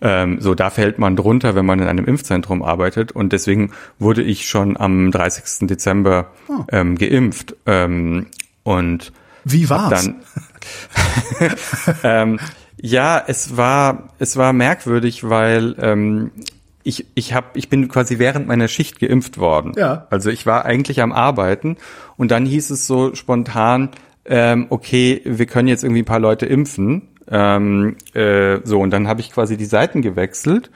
Ähm, so, da fällt man drunter, wenn man in einem Impfzentrum arbeitet. Und deswegen wurde ich schon am 30. Dezember ähm, geimpft. Ähm, und Wie war's? dann ähm, ja, es war es war merkwürdig, weil ähm, ich ich hab, ich bin quasi während meiner Schicht geimpft worden. Ja. Also ich war eigentlich am Arbeiten und dann hieß es so spontan, ähm, okay, wir können jetzt irgendwie ein paar Leute impfen. Ähm, äh, so und dann habe ich quasi die Seiten gewechselt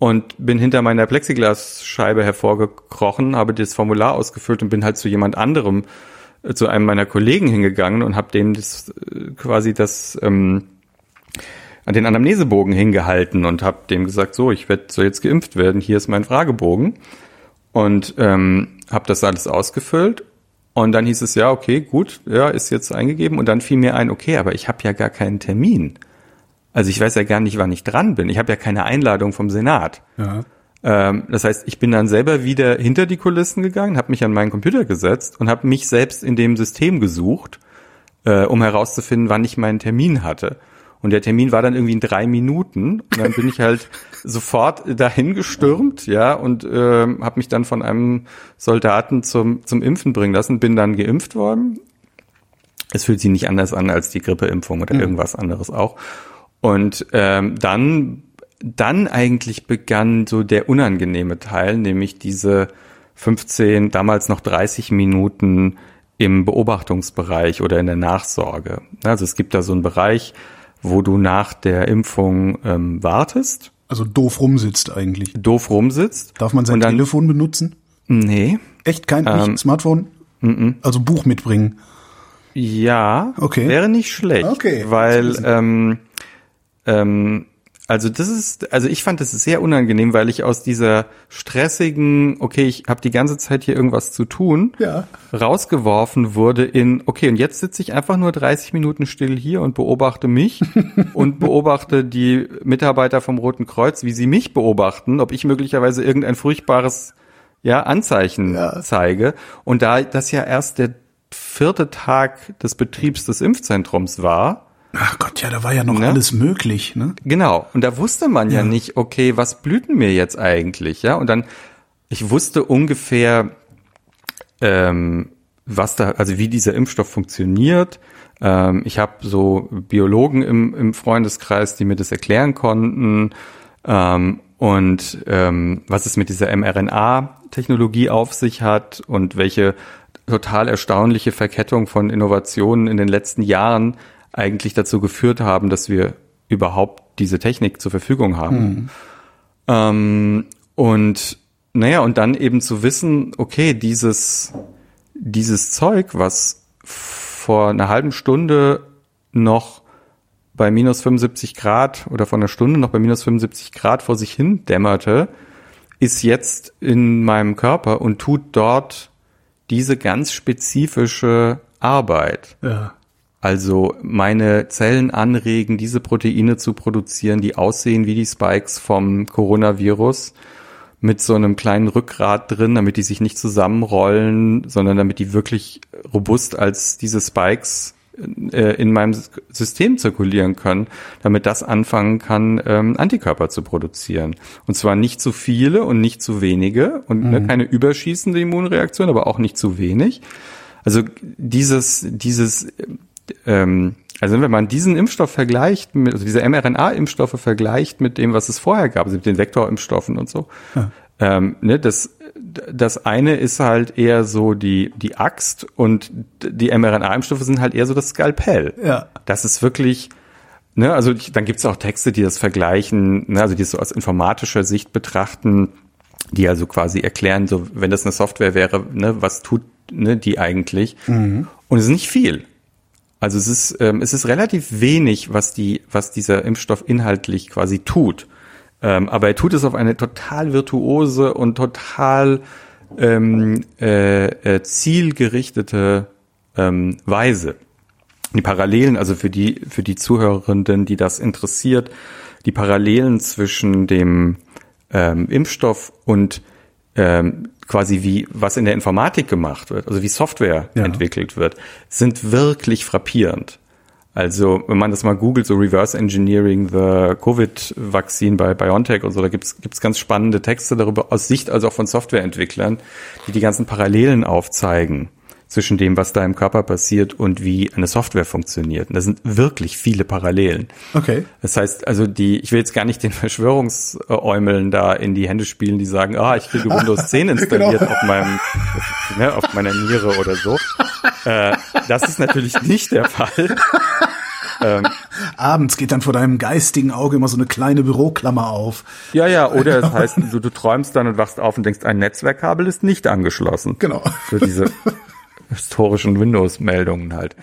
und bin hinter meiner Plexiglasscheibe hervorgekrochen, habe das Formular ausgefüllt und bin halt zu jemand anderem, äh, zu einem meiner Kollegen hingegangen und habe dem das äh, quasi das ähm, an den Anamnesebogen hingehalten und habe dem gesagt, so, ich werd, soll jetzt geimpft werden, hier ist mein Fragebogen und ähm, habe das alles ausgefüllt und dann hieß es ja, okay, gut, ja, ist jetzt eingegeben und dann fiel mir ein, okay, aber ich habe ja gar keinen Termin. Also ich weiß ja gar nicht, wann ich dran bin. Ich habe ja keine Einladung vom Senat. Ja. Ähm, das heißt, ich bin dann selber wieder hinter die Kulissen gegangen, habe mich an meinen Computer gesetzt und habe mich selbst in dem System gesucht, äh, um herauszufinden, wann ich meinen Termin hatte. Und der Termin war dann irgendwie in drei Minuten. Und dann bin ich halt sofort dahin gestürmt, ja, und ähm, habe mich dann von einem Soldaten zum, zum Impfen bringen lassen, bin dann geimpft worden. Es fühlt sich nicht anders an als die Grippeimpfung oder irgendwas anderes auch. Und ähm, dann, dann eigentlich begann so der unangenehme Teil, nämlich diese 15, damals noch 30 Minuten im Beobachtungsbereich oder in der Nachsorge. Also es gibt da so einen Bereich, wo du nach der Impfung ähm, wartest, Also doof rumsitzt eigentlich. doof rumsitzt. Darf man sein dann, Telefon benutzen? Nee. Echt kein Ähm, Smartphone? Also Buch mitbringen. Ja, Okay. wäre nicht schlecht, Okay, weil ähm, ähm, also das ist, also ich fand das sehr unangenehm, weil ich aus dieser stressigen, okay, ich habe die ganze Zeit hier irgendwas zu tun, Ja. rausgeworfen wurde in, okay, und jetzt sitze ich einfach nur 30 Minuten still hier und beobachte mich und beobachte die Mitarbeiter vom Roten Kreuz, wie sie mich beobachten, ob ich möglicherweise irgendein furchtbares ja, Anzeichen Ja. zeige. Und da das ja erst der vierte Tag des Betriebs des Impfzentrums war, Ach Gott, ja, da war ja noch Ne? alles möglich, ne? Genau. Und da wusste man ja. Ja. nicht, okay, was blüht denn mir jetzt eigentlich, ja? Und dann, ich wusste ungefähr, ähm, was da, also wie dieser Impfstoff funktioniert. Ähm, ich habe so Biologen im, im Freundeskreis, die mir das erklären konnten. Ähm, und ähm, was es mit dieser mRNA-Technologie auf sich hat und welche total erstaunliche Verkettung von Innovationen in den letzten Jahren eigentlich dazu geführt haben, dass wir überhaupt diese Technik zur Verfügung haben. Mhm. Ähm, und naja, und dann eben zu wissen, okay, dieses, dieses Zeug, was vor einer halben Stunde noch bei minus 75 Grad oder vor einer Stunde noch bei minus 75 Grad vor sich hin dämmerte, ist jetzt in meinem Körper und tut dort diese ganz spezifische Arbeit. Ja. Also meine Zellen anregen, diese Proteine zu produzieren, die aussehen wie die Spikes vom Coronavirus mit so einem kleinen Rückgrat drin, damit die sich nicht zusammenrollen, sondern damit die wirklich robust als diese Spikes äh, in meinem System zirkulieren können, damit das anfangen kann, ähm, Antikörper zu produzieren. Und zwar nicht zu viele und nicht zu wenige und mhm. ne, keine überschießende Immunreaktion, aber auch nicht zu wenig. Also dieses, dieses, ähm, also wenn man diesen Impfstoff vergleicht, mit, also diese mRNA-Impfstoffe vergleicht mit dem, was es vorher gab, also mit den Vektorimpfstoffen und so, ja. ähm, ne, das das eine ist halt eher so die, die Axt und die mRNA-Impfstoffe sind halt eher so das Skalpell. Ja. Das ist wirklich, ne, also dann gibt es auch Texte, die das vergleichen, ne, also die es so aus informatischer Sicht betrachten, die also quasi erklären, so wenn das eine Software wäre, ne, was tut ne, die eigentlich? Mhm. Und es ist nicht viel. Also es ist, ähm, es ist relativ wenig, was die, was dieser Impfstoff inhaltlich quasi tut. Ähm, aber er tut es auf eine total virtuose und total ähm, äh, äh, zielgerichtete ähm, Weise. Die Parallelen, also für die, für die Zuhörerinden, die das interessiert, die Parallelen zwischen dem ähm, Impfstoff und ähm, quasi wie was in der Informatik gemacht wird, also wie Software ja. entwickelt wird, sind wirklich frappierend. Also wenn man das mal googelt, so Reverse Engineering the Covid-Vakzin bei BioNTech und so, da gibt's gibt's ganz spannende Texte darüber aus Sicht also auch von Softwareentwicklern, die die ganzen Parallelen aufzeigen zwischen dem, was da im Körper passiert und wie eine Software funktioniert. Und da sind wirklich viele Parallelen. Okay. Das heißt, also die, ich will jetzt gar nicht den Verschwörungsäumeln da in die Hände spielen, die sagen, ah, ich kriege Windows 10 installiert genau. auf meinem, ne, auf meiner Niere oder so. Äh, das ist natürlich nicht der Fall. Ähm, Abends geht dann vor deinem geistigen Auge immer so eine kleine Büroklammer auf. Ja, ja, oder es heißt, du, du träumst dann und wachst auf und denkst, ein Netzwerkkabel ist nicht angeschlossen. Genau. Für diese historischen Windows-Meldungen halt.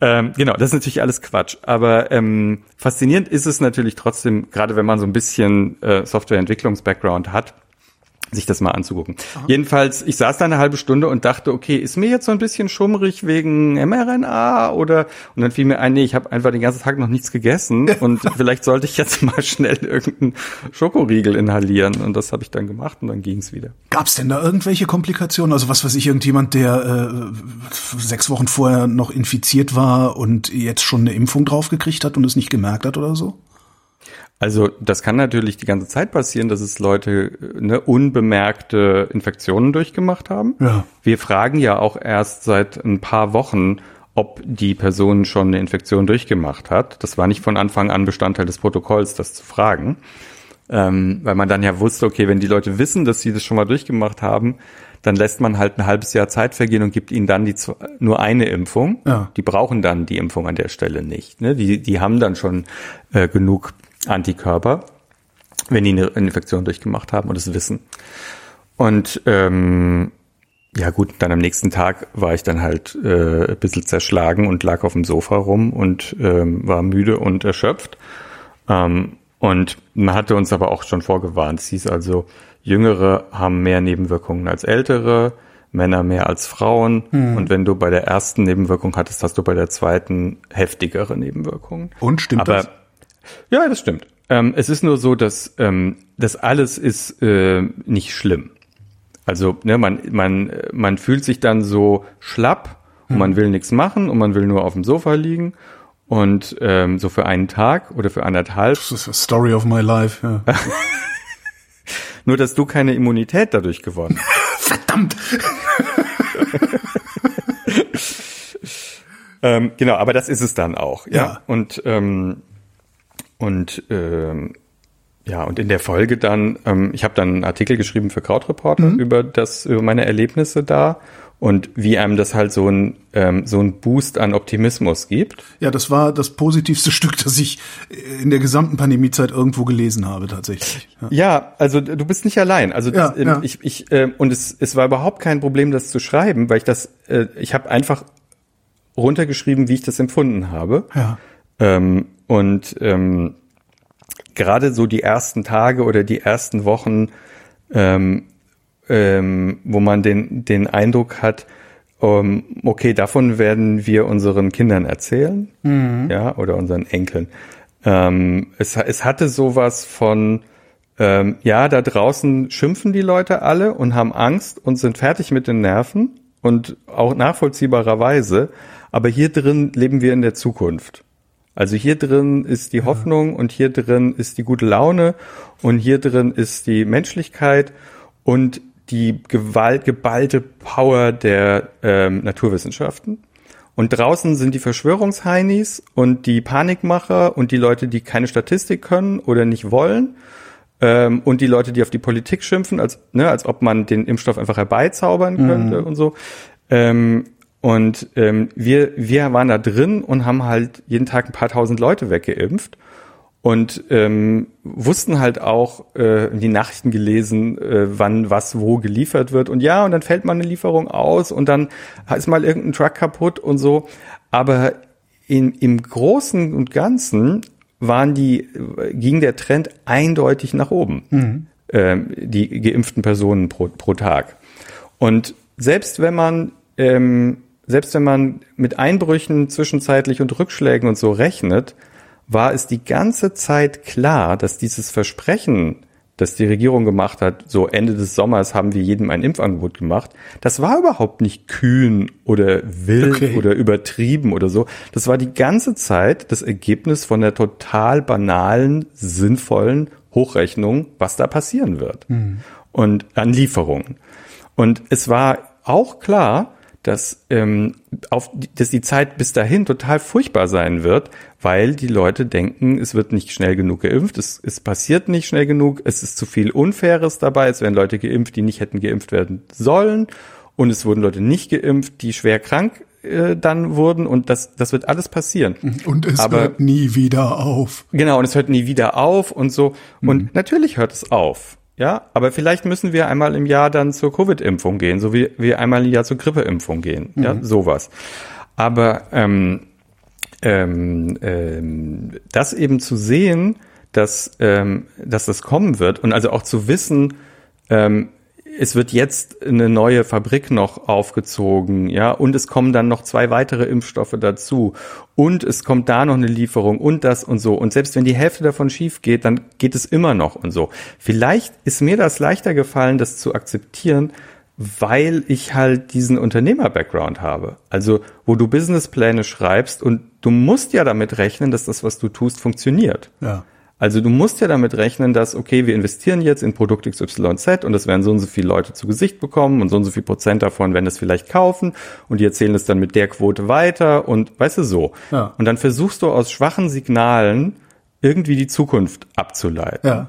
Ähm, genau, das ist natürlich alles Quatsch. Aber ähm, faszinierend ist es natürlich trotzdem, gerade wenn man so ein bisschen äh, Softwareentwicklungs-Background hat, sich das mal anzugucken. Aha. Jedenfalls, ich saß da eine halbe Stunde und dachte, okay, ist mir jetzt so ein bisschen schummrig wegen mRNA oder und dann fiel mir ein, nee, ich habe einfach den ganzen Tag noch nichts gegessen und vielleicht sollte ich jetzt mal schnell irgendeinen Schokoriegel inhalieren und das habe ich dann gemacht und dann ging's wieder. Gab's denn da irgendwelche Komplikationen? Also was weiß ich, irgendjemand, der äh, sechs Wochen vorher noch infiziert war und jetzt schon eine Impfung draufgekriegt hat und es nicht gemerkt hat oder so? Also das kann natürlich die ganze Zeit passieren, dass es Leute ne, unbemerkte Infektionen durchgemacht haben. Ja. Wir fragen ja auch erst seit ein paar Wochen, ob die Person schon eine Infektion durchgemacht hat. Das war nicht von Anfang an Bestandteil des Protokolls, das zu fragen. Ähm, weil man dann ja wusste, okay, wenn die Leute wissen, dass sie das schon mal durchgemacht haben, dann lässt man halt ein halbes Jahr Zeit vergehen und gibt ihnen dann die nur eine Impfung. Ja. Die brauchen dann die Impfung an der Stelle nicht. Ne? Die, die haben dann schon äh, genug Antikörper, wenn die eine Infektion durchgemacht haben und es wissen. Und ähm, ja gut, dann am nächsten Tag war ich dann halt äh, ein bisschen zerschlagen und lag auf dem Sofa rum und ähm, war müde und erschöpft. Ähm, und man hatte uns aber auch schon vorgewarnt. Es hieß also, Jüngere haben mehr Nebenwirkungen als Ältere, Männer mehr als Frauen. Hm. Und wenn du bei der ersten Nebenwirkung hattest, hast du bei der zweiten heftigere Nebenwirkungen. Und stimmt aber, das? Ja, das stimmt. Ähm, es ist nur so, dass ähm, das alles ist äh, nicht schlimm. Also ne, man, man, man fühlt sich dann so schlapp und hm. man will nichts machen und man will nur auf dem Sofa liegen und ähm, so für einen Tag oder für anderthalb. Das ist a story of my life. Ja. nur, dass du keine Immunität dadurch gewonnen hast. Verdammt! ähm, genau, aber das ist es dann auch. Ja. ja. Und ähm, und ähm, ja, und in der Folge dann, ähm, ich habe dann einen Artikel geschrieben für Krautreporter mhm. über das, über meine Erlebnisse da und wie einem das halt so ein ähm, so ein Boost an Optimismus gibt. Ja, das war das positivste Stück, das ich in der gesamten Pandemiezeit irgendwo gelesen habe tatsächlich. Ja, ja also du bist nicht allein. Also ja, ähm, ja. ich ich äh, und es es war überhaupt kein Problem, das zu schreiben, weil ich das äh, ich habe einfach runtergeschrieben, wie ich das empfunden habe. Ja. Ähm, und ähm, gerade so die ersten Tage oder die ersten Wochen ähm, ähm, wo man den, den Eindruck hat, um, okay, davon werden wir unseren Kindern erzählen, Mhm. ja, oder unseren Enkeln. Ähm, es, es hatte sowas von, ähm, ja, da draußen schimpfen die Leute alle und haben Angst und sind fertig mit den Nerven und auch nachvollziehbarerweise, aber hier drin leben wir in der Zukunft. Also hier drin ist die Hoffnung und hier drin ist die gute Laune und hier drin ist die Menschlichkeit und die Gewalt, geballte Power der ähm, Naturwissenschaften. Und draußen sind die Verschwörungsheinis und die Panikmacher und die Leute, die keine Statistik können oder nicht wollen. Ähm, und die Leute, die auf die Politik schimpfen, als, ne, als ob man den Impfstoff einfach herbeizaubern könnte und so. Ähm, und ähm, wir, wir waren da drin und haben halt jeden Tag ein paar tausend Leute weggeimpft und ähm, wussten halt auch äh, die Nachrichten gelesen, äh, wann was wo geliefert wird. Und ja und dann fällt mal eine Lieferung aus und dann ist mal irgendein Truck kaputt und so, aber in, im Großen und Ganzen waren die ging der Trend eindeutig nach oben, ähm, die geimpften Personen pro, pro Tag. Und selbst wenn man ähm, selbst wenn man mit Einbrüchen zwischenzeitlich und Rückschlägen und so rechnet, war es die ganze Zeit klar, dass dieses Versprechen, das die Regierung gemacht hat, so Ende des Sommers haben wir jedem ein Impfangebot gemacht, das war überhaupt nicht kühn oder wild Okay. oder übertrieben oder so. Das war die ganze Zeit das Ergebnis von der total banalen, sinnvollen Hochrechnung, was da passieren wird. Und an Lieferungen. Und es war auch klar, dass, ähm, auf, die- dass die Zeit bis dahin total furchtbar sein wird, weil die Leute denken, es wird nicht schnell genug geimpft, es, es passiert nicht schnell genug, es ist zu viel Unfaires dabei, es werden Leute geimpft, die nicht hätten geimpft werden sollen und es wurden Leute nicht geimpft, die schwer krank äh, dann wurden und das, das wird alles passieren. Und es Aber- hört nie wieder auf. Genau, und es hört nie wieder auf und so. Und natürlich hört es auf. Ja, aber vielleicht müssen wir einmal im Jahr dann zur Covid-Impfung gehen, so wie wir einmal im Jahr zur Grippeimpfung gehen. Ja, sowas. Aber ähm, ähm, ähm, das eben zu sehen, dass, ähm, dass das kommen wird und also auch zu wissen, ähm, es wird jetzt eine neue Fabrik noch aufgezogen, ja, und es kommen dann noch zwei weitere Impfstoffe dazu und es kommt da noch eine Lieferung und das und so. Und selbst wenn die Hälfte davon schief geht, dann geht es immer noch und so. Vielleicht ist mir das leichter gefallen, das zu akzeptieren, weil ich halt diesen Unternehmer-Background habe. Also, wo du Businesspläne schreibst und du musst ja damit rechnen, dass das, was du tust, funktioniert. Ja. Also du musst ja damit rechnen, dass, okay, wir investieren jetzt in Produkt XYZ und das werden so und so viele Leute zu Gesicht bekommen und so und so viel Prozent davon werden das vielleicht kaufen und die erzählen es dann mit der Quote weiter und weißt du so. Ja. Und dann versuchst du aus schwachen Signalen irgendwie die Zukunft abzuleiten. Ja.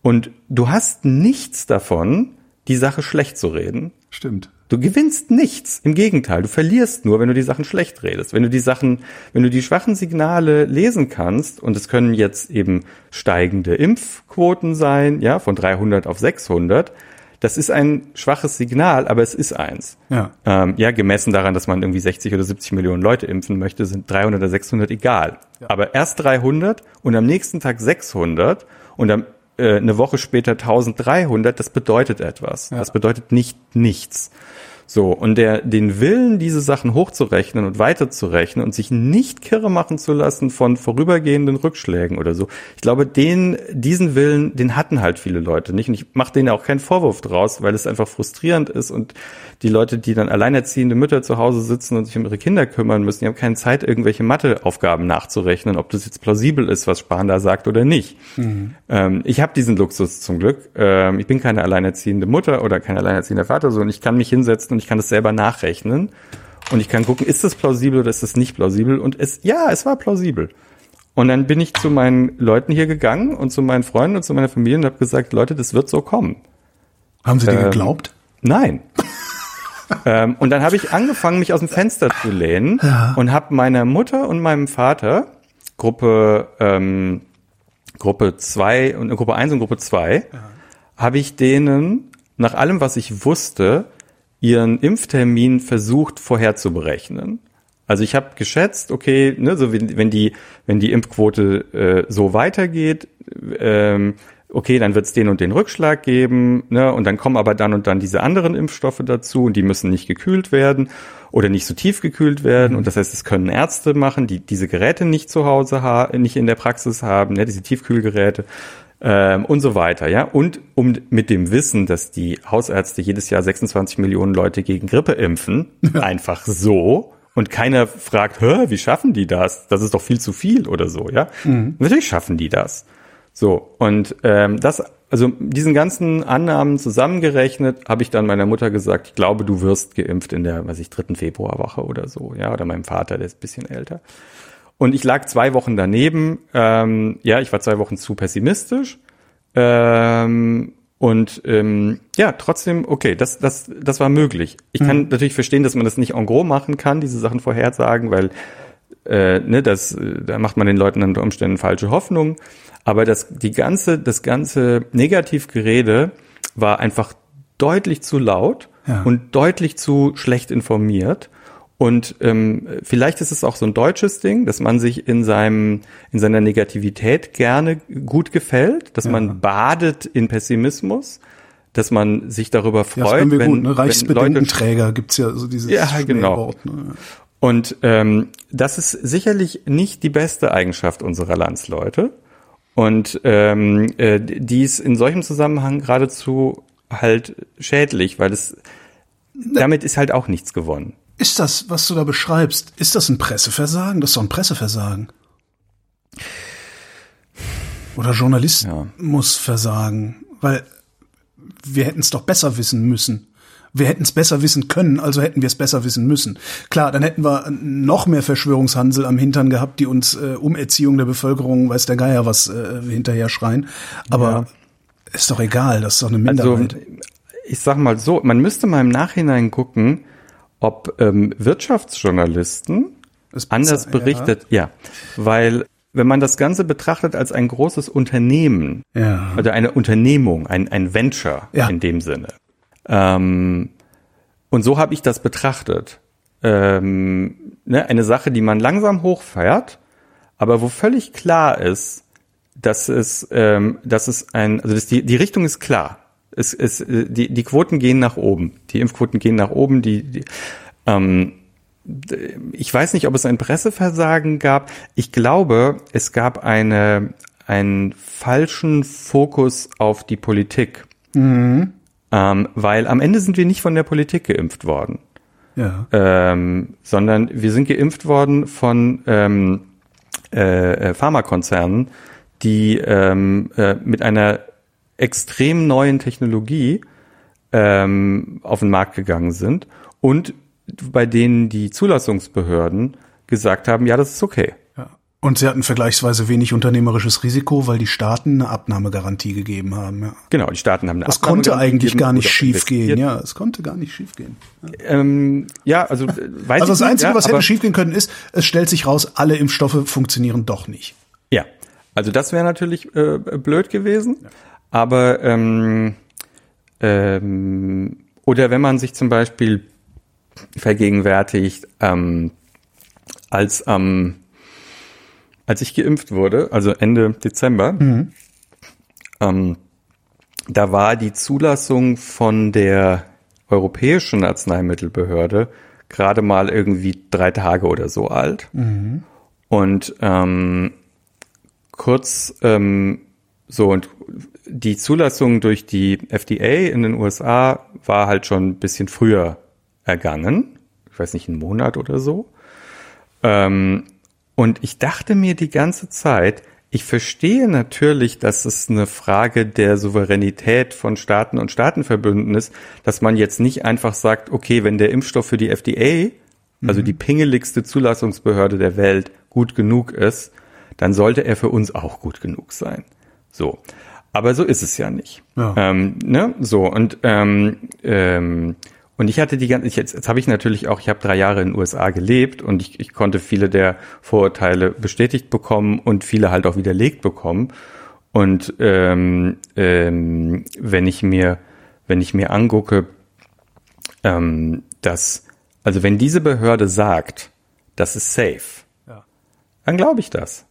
Und du hast nichts davon, die Sache schlecht zu reden. Stimmt. Du gewinnst nichts. Im Gegenteil, du verlierst nur, wenn du die Sachen schlecht redest. Wenn du die Sachen, wenn du die schwachen Signale lesen kannst, und es können jetzt eben steigende Impfquoten sein, ja, von 300 auf 600, das ist ein schwaches Signal, aber es ist eins. Ja. Ähm, ja, gemessen daran, dass man irgendwie 60 oder 70 Millionen Leute impfen möchte, sind 300 oder 600 egal. Aber erst 300 und am nächsten Tag 600 und am, äh, eine Woche später 1300, das bedeutet etwas. Das bedeutet nicht nichts. So, und der, den Willen, diese Sachen hochzurechnen und weiterzurechnen und sich nicht kirre machen zu lassen von vorübergehenden Rückschlägen oder so. Ich glaube, den, diesen Willen, den hatten halt viele Leute nicht. Und ich mache denen auch keinen Vorwurf draus, weil es einfach frustrierend ist und die Leute, die dann alleinerziehende Mütter zu Hause sitzen und sich um ihre Kinder kümmern müssen, die haben keine Zeit, irgendwelche Matheaufgaben nachzurechnen, ob das jetzt plausibel ist, was Spahn da sagt oder nicht. Ähm, ich habe diesen Luxus zum Glück. Ähm, ich bin keine alleinerziehende Mutter oder kein alleinerziehender Vater, so und ich kann mich hinsetzen und ich kann das selber nachrechnen und ich kann gucken, ist das plausibel oder ist das nicht plausibel? Und es, ja, es war plausibel. Und dann bin ich zu meinen Leuten hier gegangen und zu meinen Freunden und zu meiner Familie und habe gesagt, Leute, das wird so kommen. Haben Sie dir Ähm, geglaubt? Nein. ähm, und dann habe ich angefangen, mich aus dem Fenster zu lehnen Ja. und habe meiner Mutter und meinem Vater Gruppe ähm, Gruppe zwei und Gruppe eins und Gruppe zwei habe ich denen nach allem, was ich wusste, ihren Impftermin versucht vorherzuberechnen. Also ich habe geschätzt, okay, ne, so wenn, die wenn die Impfquote äh, so weitergeht, ähm, okay, dann wird es den und den Rückschlag geben, ne, und dann kommen aber dann und dann diese anderen Impfstoffe dazu und die müssen nicht gekühlt werden oder nicht so tief gekühlt werden und das heißt, es können Ärzte machen, die diese Geräte nicht zu Hause haben, nicht in der Praxis haben, ne, diese Tiefkühlgeräte ähm, und so weiter, ja. Und um mit dem Wissen, dass die Hausärzte jedes Jahr 26 Millionen Leute gegen Grippe impfen, einfach so. Und keiner fragt, Hä, wie schaffen die das? Das ist doch viel zu viel oder so, ja. Natürlich schaffen die das. So, und ähm, das, also diesen ganzen Annahmen zusammengerechnet, habe ich dann meiner Mutter gesagt, ich glaube, du wirst geimpft in der, weiß ich, dritten Februarwoche oder so, ja, oder meinem Vater, der ist ein bisschen älter. Und ich lag zwei Wochen daneben. Ähm, ja, ich war zwei Wochen zu pessimistisch. Ähm, und ähm, ja, trotzdem, okay, das, das, das war möglich. Ich kann natürlich verstehen, dass man das nicht en gros machen kann, diese Sachen vorhersagen, weil äh, ne, das, da macht man den Leuten unter Umständen falsche Hoffnung. Aber das, die ganze, das ganze Negativgerede war einfach deutlich zu laut Ja. und deutlich zu schlecht informiert. Und ähm, vielleicht ist es auch so ein deutsches Ding, dass man sich in seinem in seiner Negativität gerne gut gefällt, dass man badet in Pessimismus, dass man sich darüber Ja, das freut, können wir wenn, gut, ne? Reichsbedenkenträger gibt's ja so dieses Ja, genau. Schmähwort, ne? und ähm, das ist sicherlich nicht die beste Eigenschaft unserer Landsleute. Und ähm, äh, die ist in solchem Zusammenhang geradezu halt schädlich, weil es damit ist halt auch nichts gewonnen. Ist das, was du da beschreibst, ist das ein Presseversagen? Das ist doch ein Presseversagen. Oder Journalist Ja. muss versagen, weil wir hätten es doch besser wissen müssen. Wir hätten es besser wissen können, also hätten wir es besser wissen müssen. Klar, dann hätten wir noch mehr Verschwörungshansel am Hintern gehabt, die uns äh, um Erziehung der Bevölkerung, weiß der Geier was, äh, hinterher schreien. Aber ist doch egal, das ist doch eine Also Minderheit. ich sag mal so, man müsste mal im Nachhinein gucken, ob ähm, Wirtschaftsjournalisten Das anders besser, berichtet, ja, weil wenn man das Ganze betrachtet als ein großes Unternehmen, Ja. oder eine Unternehmung, ein, ein Venture Ja. in dem Sinne. Ähm, und so habe ich das betrachtet. Ähm, ne, eine Sache, die man langsam hochfährt, aber wo völlig klar ist, dass es, ähm, dass es ein, also das, die, die Richtung ist klar. Es, es, äh, die, die Quoten gehen nach oben. Die Impfquoten gehen nach oben. Die, die ähm, ich weiß nicht, ob es ein Presseversagen gab. Ich glaube, es gab eine, einen falschen Fokus auf die Politik. Ähm, weil am Ende sind wir nicht von der Politik geimpft worden Ja. ähm, sondern wir sind geimpft worden von ähm, äh, äh, Pharmakonzernen, die ähm, äh, mit einer extrem neuen Technologie ähm, auf den Markt gegangen sind und bei denen die Zulassungsbehörden gesagt haben, ja, das ist okay. Ja. Und sie hatten vergleichsweise wenig unternehmerisches Risiko, weil die Staaten eine Abnahmegarantie gegeben haben. Ja. Genau, die Staaten haben eine Das konnte Abnahmegarantie eigentlich gegeben gar nicht schief gehen. Ja, es konnte gar nicht schief gehen. Ähm, ja, also äh, weiß Also das nicht, Einzige, ja, was hätte schief gehen können, ist, es stellt sich raus, alle Impfstoffe funktionieren doch nicht. Ja, also das wäre natürlich äh, blöd gewesen. Aber ähm, ähm, oder wenn man sich zum Beispiel vergegenwärtigt, ähm, als ähm, als ich geimpft wurde, also Ende Dezember, ähm, da war die Zulassung von der Europäischen Arzneimittelbehörde gerade mal irgendwie drei Tage oder so alt. Und ähm, kurz ähm, so und die Zulassung durch die FDA in den USA war halt schon ein bisschen früher ergangen. Ich weiß nicht, einen Monat oder so. Ähm, und ich dachte mir die ganze Zeit, ich verstehe natürlich, dass es eine Frage der Souveränität von Staaten und Staatenverbünden ist, dass man jetzt nicht einfach sagt, okay, wenn der Impfstoff für die FDA, also die pingeligste Zulassungsbehörde der Welt, gut genug ist, dann sollte er für uns auch gut genug sein. So. Aber so ist es ja nicht. Ja. Ähm, ne? So, und, ähm, ähm, Und ich hatte die ganze, ich, jetzt, jetzt habe ich natürlich auch, ich habe drei Jahre in den USA gelebt und ich, ich konnte viele der Vorurteile bestätigt bekommen und viele halt auch widerlegt bekommen. Und ähm, ähm, wenn ich mir, wenn ich mir angucke, ähm, dass, also wenn diese Behörde sagt, das ist safe, Ja. dann glaube ich das.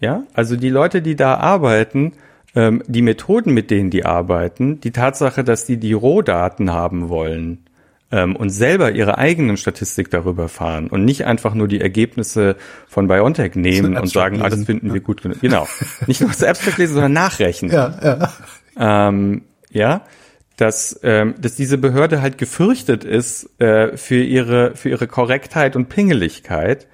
Ja, also die Leute, die da arbeiten, ähm, die Methoden, mit denen die arbeiten, die Tatsache, dass die die Rohdaten haben wollen ähm, und selber ihre eigenen Statistik darüber fahren und nicht einfach nur die Ergebnisse von BioNTech nehmen und sagen, ah, das finden wir gut genug. Genau. Nicht nur das Abstract lesen, sondern nachrechnen Ja, ja. ähm, ja, dass, ähm, dass diese Behörde halt gefürchtet ist äh, für ihre für ihre Korrektheit und Pingeligkeit.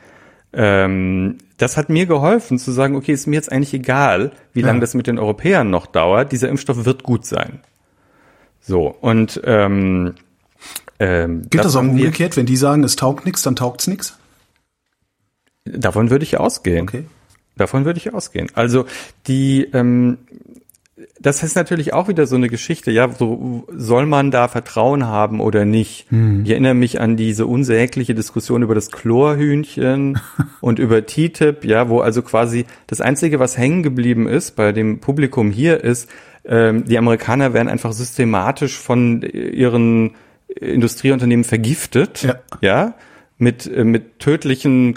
Ähm, das hat mir geholfen zu sagen, okay, ist mir jetzt eigentlich egal, wie lange das mit den Europäern noch dauert. Dieser Impfstoff wird gut sein. So und ähm, ähm, Gilt das, auch haben wir- umgekehrt? Wenn die sagen, es taugt nichts, dann taugt's nichts? Davon würde ich ausgehen. Okay. Davon würde ich ausgehen. Also die, ähm, das ist natürlich auch wieder so eine Geschichte, ja, so soll man da Vertrauen haben oder nicht? Ich erinnere mich an diese unsägliche Diskussion über das Chlorhühnchen und über TTIP, ja, wo also quasi das Einzige, was hängen geblieben ist bei dem Publikum hier ist, ähm, die Amerikaner werden einfach systematisch von ihren Industrieunternehmen vergiftet, Ja. ja mit, äh, mit tödlichen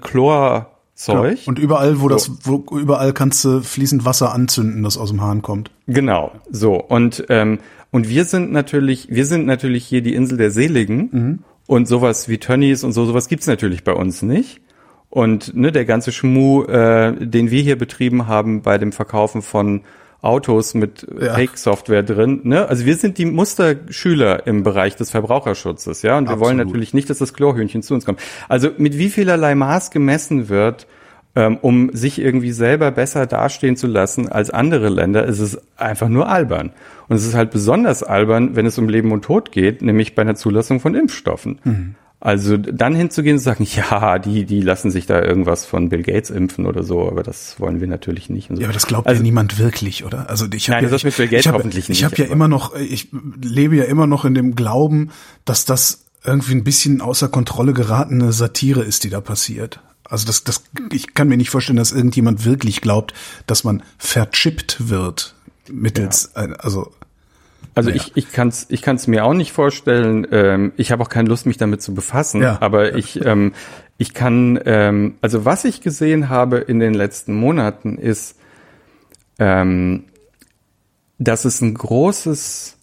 Chlorzeug. Und überall, wo das, wo überall kannst du fließend Wasser anzünden, das aus dem Hahn kommt. Genau, so. Und, ähm, und wir sind natürlich, wir sind natürlich hier die Insel der Seligen und sowas wie Tönnies und so, sowas gibt's natürlich bei uns nicht. Und ne, der ganze Schmuh, äh, den wir hier betrieben haben bei dem Verkaufen von Autos mit Ja. Fake-Software drin, ne? Also wir sind die Musterschüler im Bereich des Verbraucherschutzes, ja. Und wir wollen Absolut. natürlich nicht, dass das Chlorhühnchen zu uns kommt. Also mit wie vielerlei Maß gemessen wird, ähm, um sich irgendwie selber besser dastehen zu lassen als andere Länder, ist es einfach nur albern. Und es ist halt besonders albern, wenn es um Leben und Tod geht, nämlich bei einer Zulassung von Impfstoffen. Mhm. Also dann hinzugehen und zu sagen, ja, die, die lassen sich da irgendwas von Bill Gates impfen oder so, aber das wollen wir natürlich nicht. So. Ja, aber das glaubt also, ja niemand wirklich, oder? Also ich Nein, habe ja, das mit Bill Gates ich hab, hoffentlich Ich nicht, habe ja immer noch, ich lebe ja immer noch in dem Glauben, dass das irgendwie ein bisschen außer Kontrolle geratene Satire ist, die da passiert. Also das, das, ich kann mir nicht vorstellen, dass irgendjemand wirklich glaubt, dass man verchippt wird mittels, ein- also Also Naja. ich, ich kann es ich kann's mir auch nicht vorstellen. Ähm, ich habe auch keine Lust, mich damit zu befassen. Ja. Aber ich, ähm, ich kann, ähm, also was ich gesehen habe in den letzten Monaten ist, ähm, dass es ein großes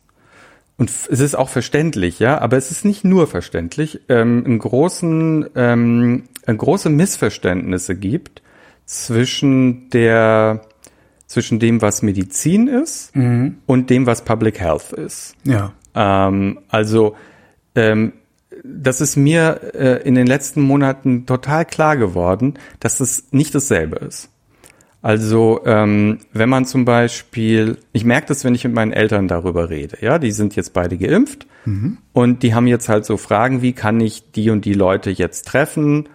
und es ist auch verständlich, ja, aber es ist nicht nur verständlich, ähm, einen großen, ähm, äh, große Missverständnisse gibt zwischen der zwischen dem, was Medizin ist und dem, was Public Health ist. ja. Ähm, also ähm, das ist mir äh, in den letzten Monaten total klar geworden, dass es nicht dasselbe ist. Also ähm, wenn man zum Beispiel, ich merke das, wenn ich mit meinen Eltern darüber rede, ja, die sind jetzt beide geimpft und die haben jetzt halt so Fragen, wie kann ich die und die Leute jetzt treffen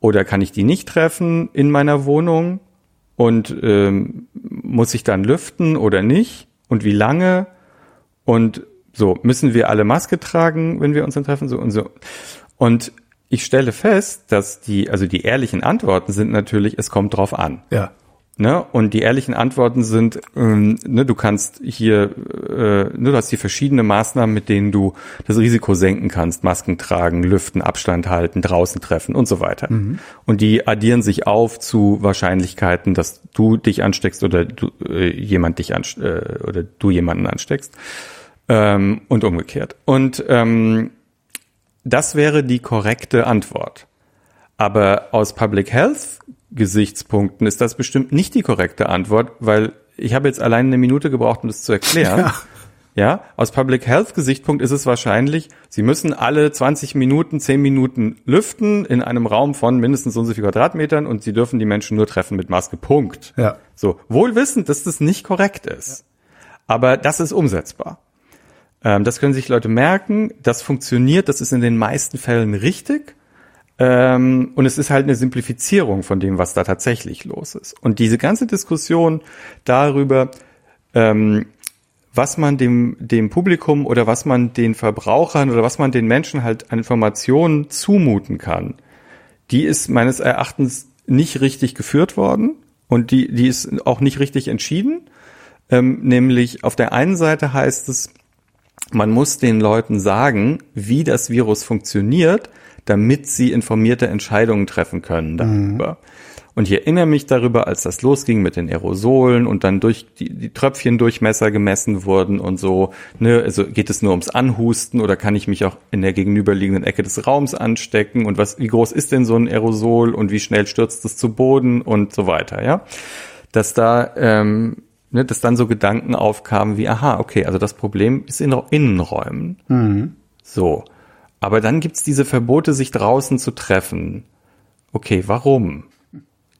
oder kann ich die nicht treffen in meiner Wohnung und ähm, muss ich dann lüften oder nicht und wie lange und so, müssen wir alle Maske tragen, wenn wir uns dann treffen, so und so. Und ich stelle fest, dass die, also die ehrlichen Antworten sind natürlich, es kommt drauf an. Ja. Ne? Und die ehrlichen Antworten sind, ähm, ne, du kannst hier, äh, ne, du hast hier verschiedene Maßnahmen, mit denen du das Risiko senken kannst. Masken tragen, lüften, Abstand halten, draußen treffen und so weiter. Und die addieren sich auf zu Wahrscheinlichkeiten, dass du dich ansteckst oder du, äh, jemand dich anst äh, oder du jemanden ansteckst. Ähm, und umgekehrt. Und ähm, das wäre die korrekte Antwort. Aber aus Public Health Gesichtspunkten ist das bestimmt nicht die korrekte Antwort, weil ich habe jetzt allein eine Minute gebraucht, um das zu erklären. Ja. Ja, aus Public Health Gesichtspunkt ist es wahrscheinlich, Sie müssen alle 20 Minuten, 10 Minuten lüften in einem Raum von mindestens so und so viel Quadratmetern und Sie dürfen die Menschen nur treffen mit Maske. Punkt. Ja. So, wohl wissend, dass das nicht korrekt ist. Aber das ist umsetzbar. Ähm, das können sich Leute merken, das funktioniert, das ist in den meisten Fällen richtig. Ähm, und es ist halt eine Simplifizierung von dem, was da tatsächlich los ist. Und diese ganze Diskussion darüber, ähm, was man dem, dem Publikum oder was man den Verbrauchern oder was man den Menschen halt an Informationen zumuten kann, die ist meines Erachtens nicht richtig geführt worden und die, die ist auch nicht richtig entschieden. Ähm, nämlich auf der einen Seite heißt es, man muss den Leuten sagen, wie das Virus funktioniert, damit sie informierte Entscheidungen treffen können darüber. Mhm. Und ich erinnere mich darüber, als das losging mit den Aerosolen und dann durch die, die Tröpfchendurchmesser gemessen wurden und so, ne, also geht es nur ums Anhusten oder kann ich mich auch in der gegenüberliegenden Ecke des Raums anstecken und was, wie groß ist denn so ein Aerosol und wie schnell stürzt es zu Boden und so weiter, ja. Dass da, ähm, ne, dass dann so Gedanken aufkamen wie, aha, okay, also das Problem ist in Innenräumen. Mhm. So. Aber dann gibt's diese Verbote, sich draußen zu treffen. Okay, warum?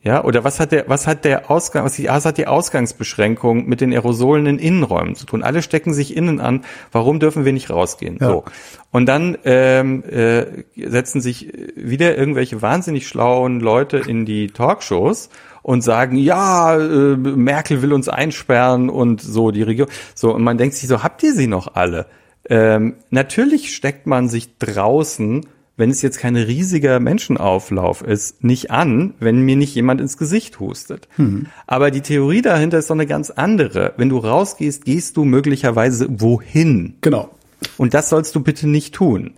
Ja, oder was hat der, was hat der Ausgang, was, die, was hat die Ausgangsbeschränkung mit den Aerosolen in Innenräumen zu tun? Alle stecken sich innen an. Warum dürfen wir nicht rausgehen? Ja. So. Und dann ähm, äh, setzen sich wieder irgendwelche wahnsinnig schlauen Leute in die Talkshows und sagen, ja, äh, Merkel will uns einsperren und so die Regierung. So, und man denkt sich so, habt ihr sie noch alle? Ähm, natürlich steckt man sich draußen wenn es jetzt kein riesiger Menschenauflauf ist, nicht an, wenn mir nicht jemand ins Gesicht hustet. Hm. Aber die Theorie dahinter ist doch eine ganz andere. Wenn du rausgehst, gehst du möglicherweise wohin. Genau. Und das sollst du bitte nicht tun.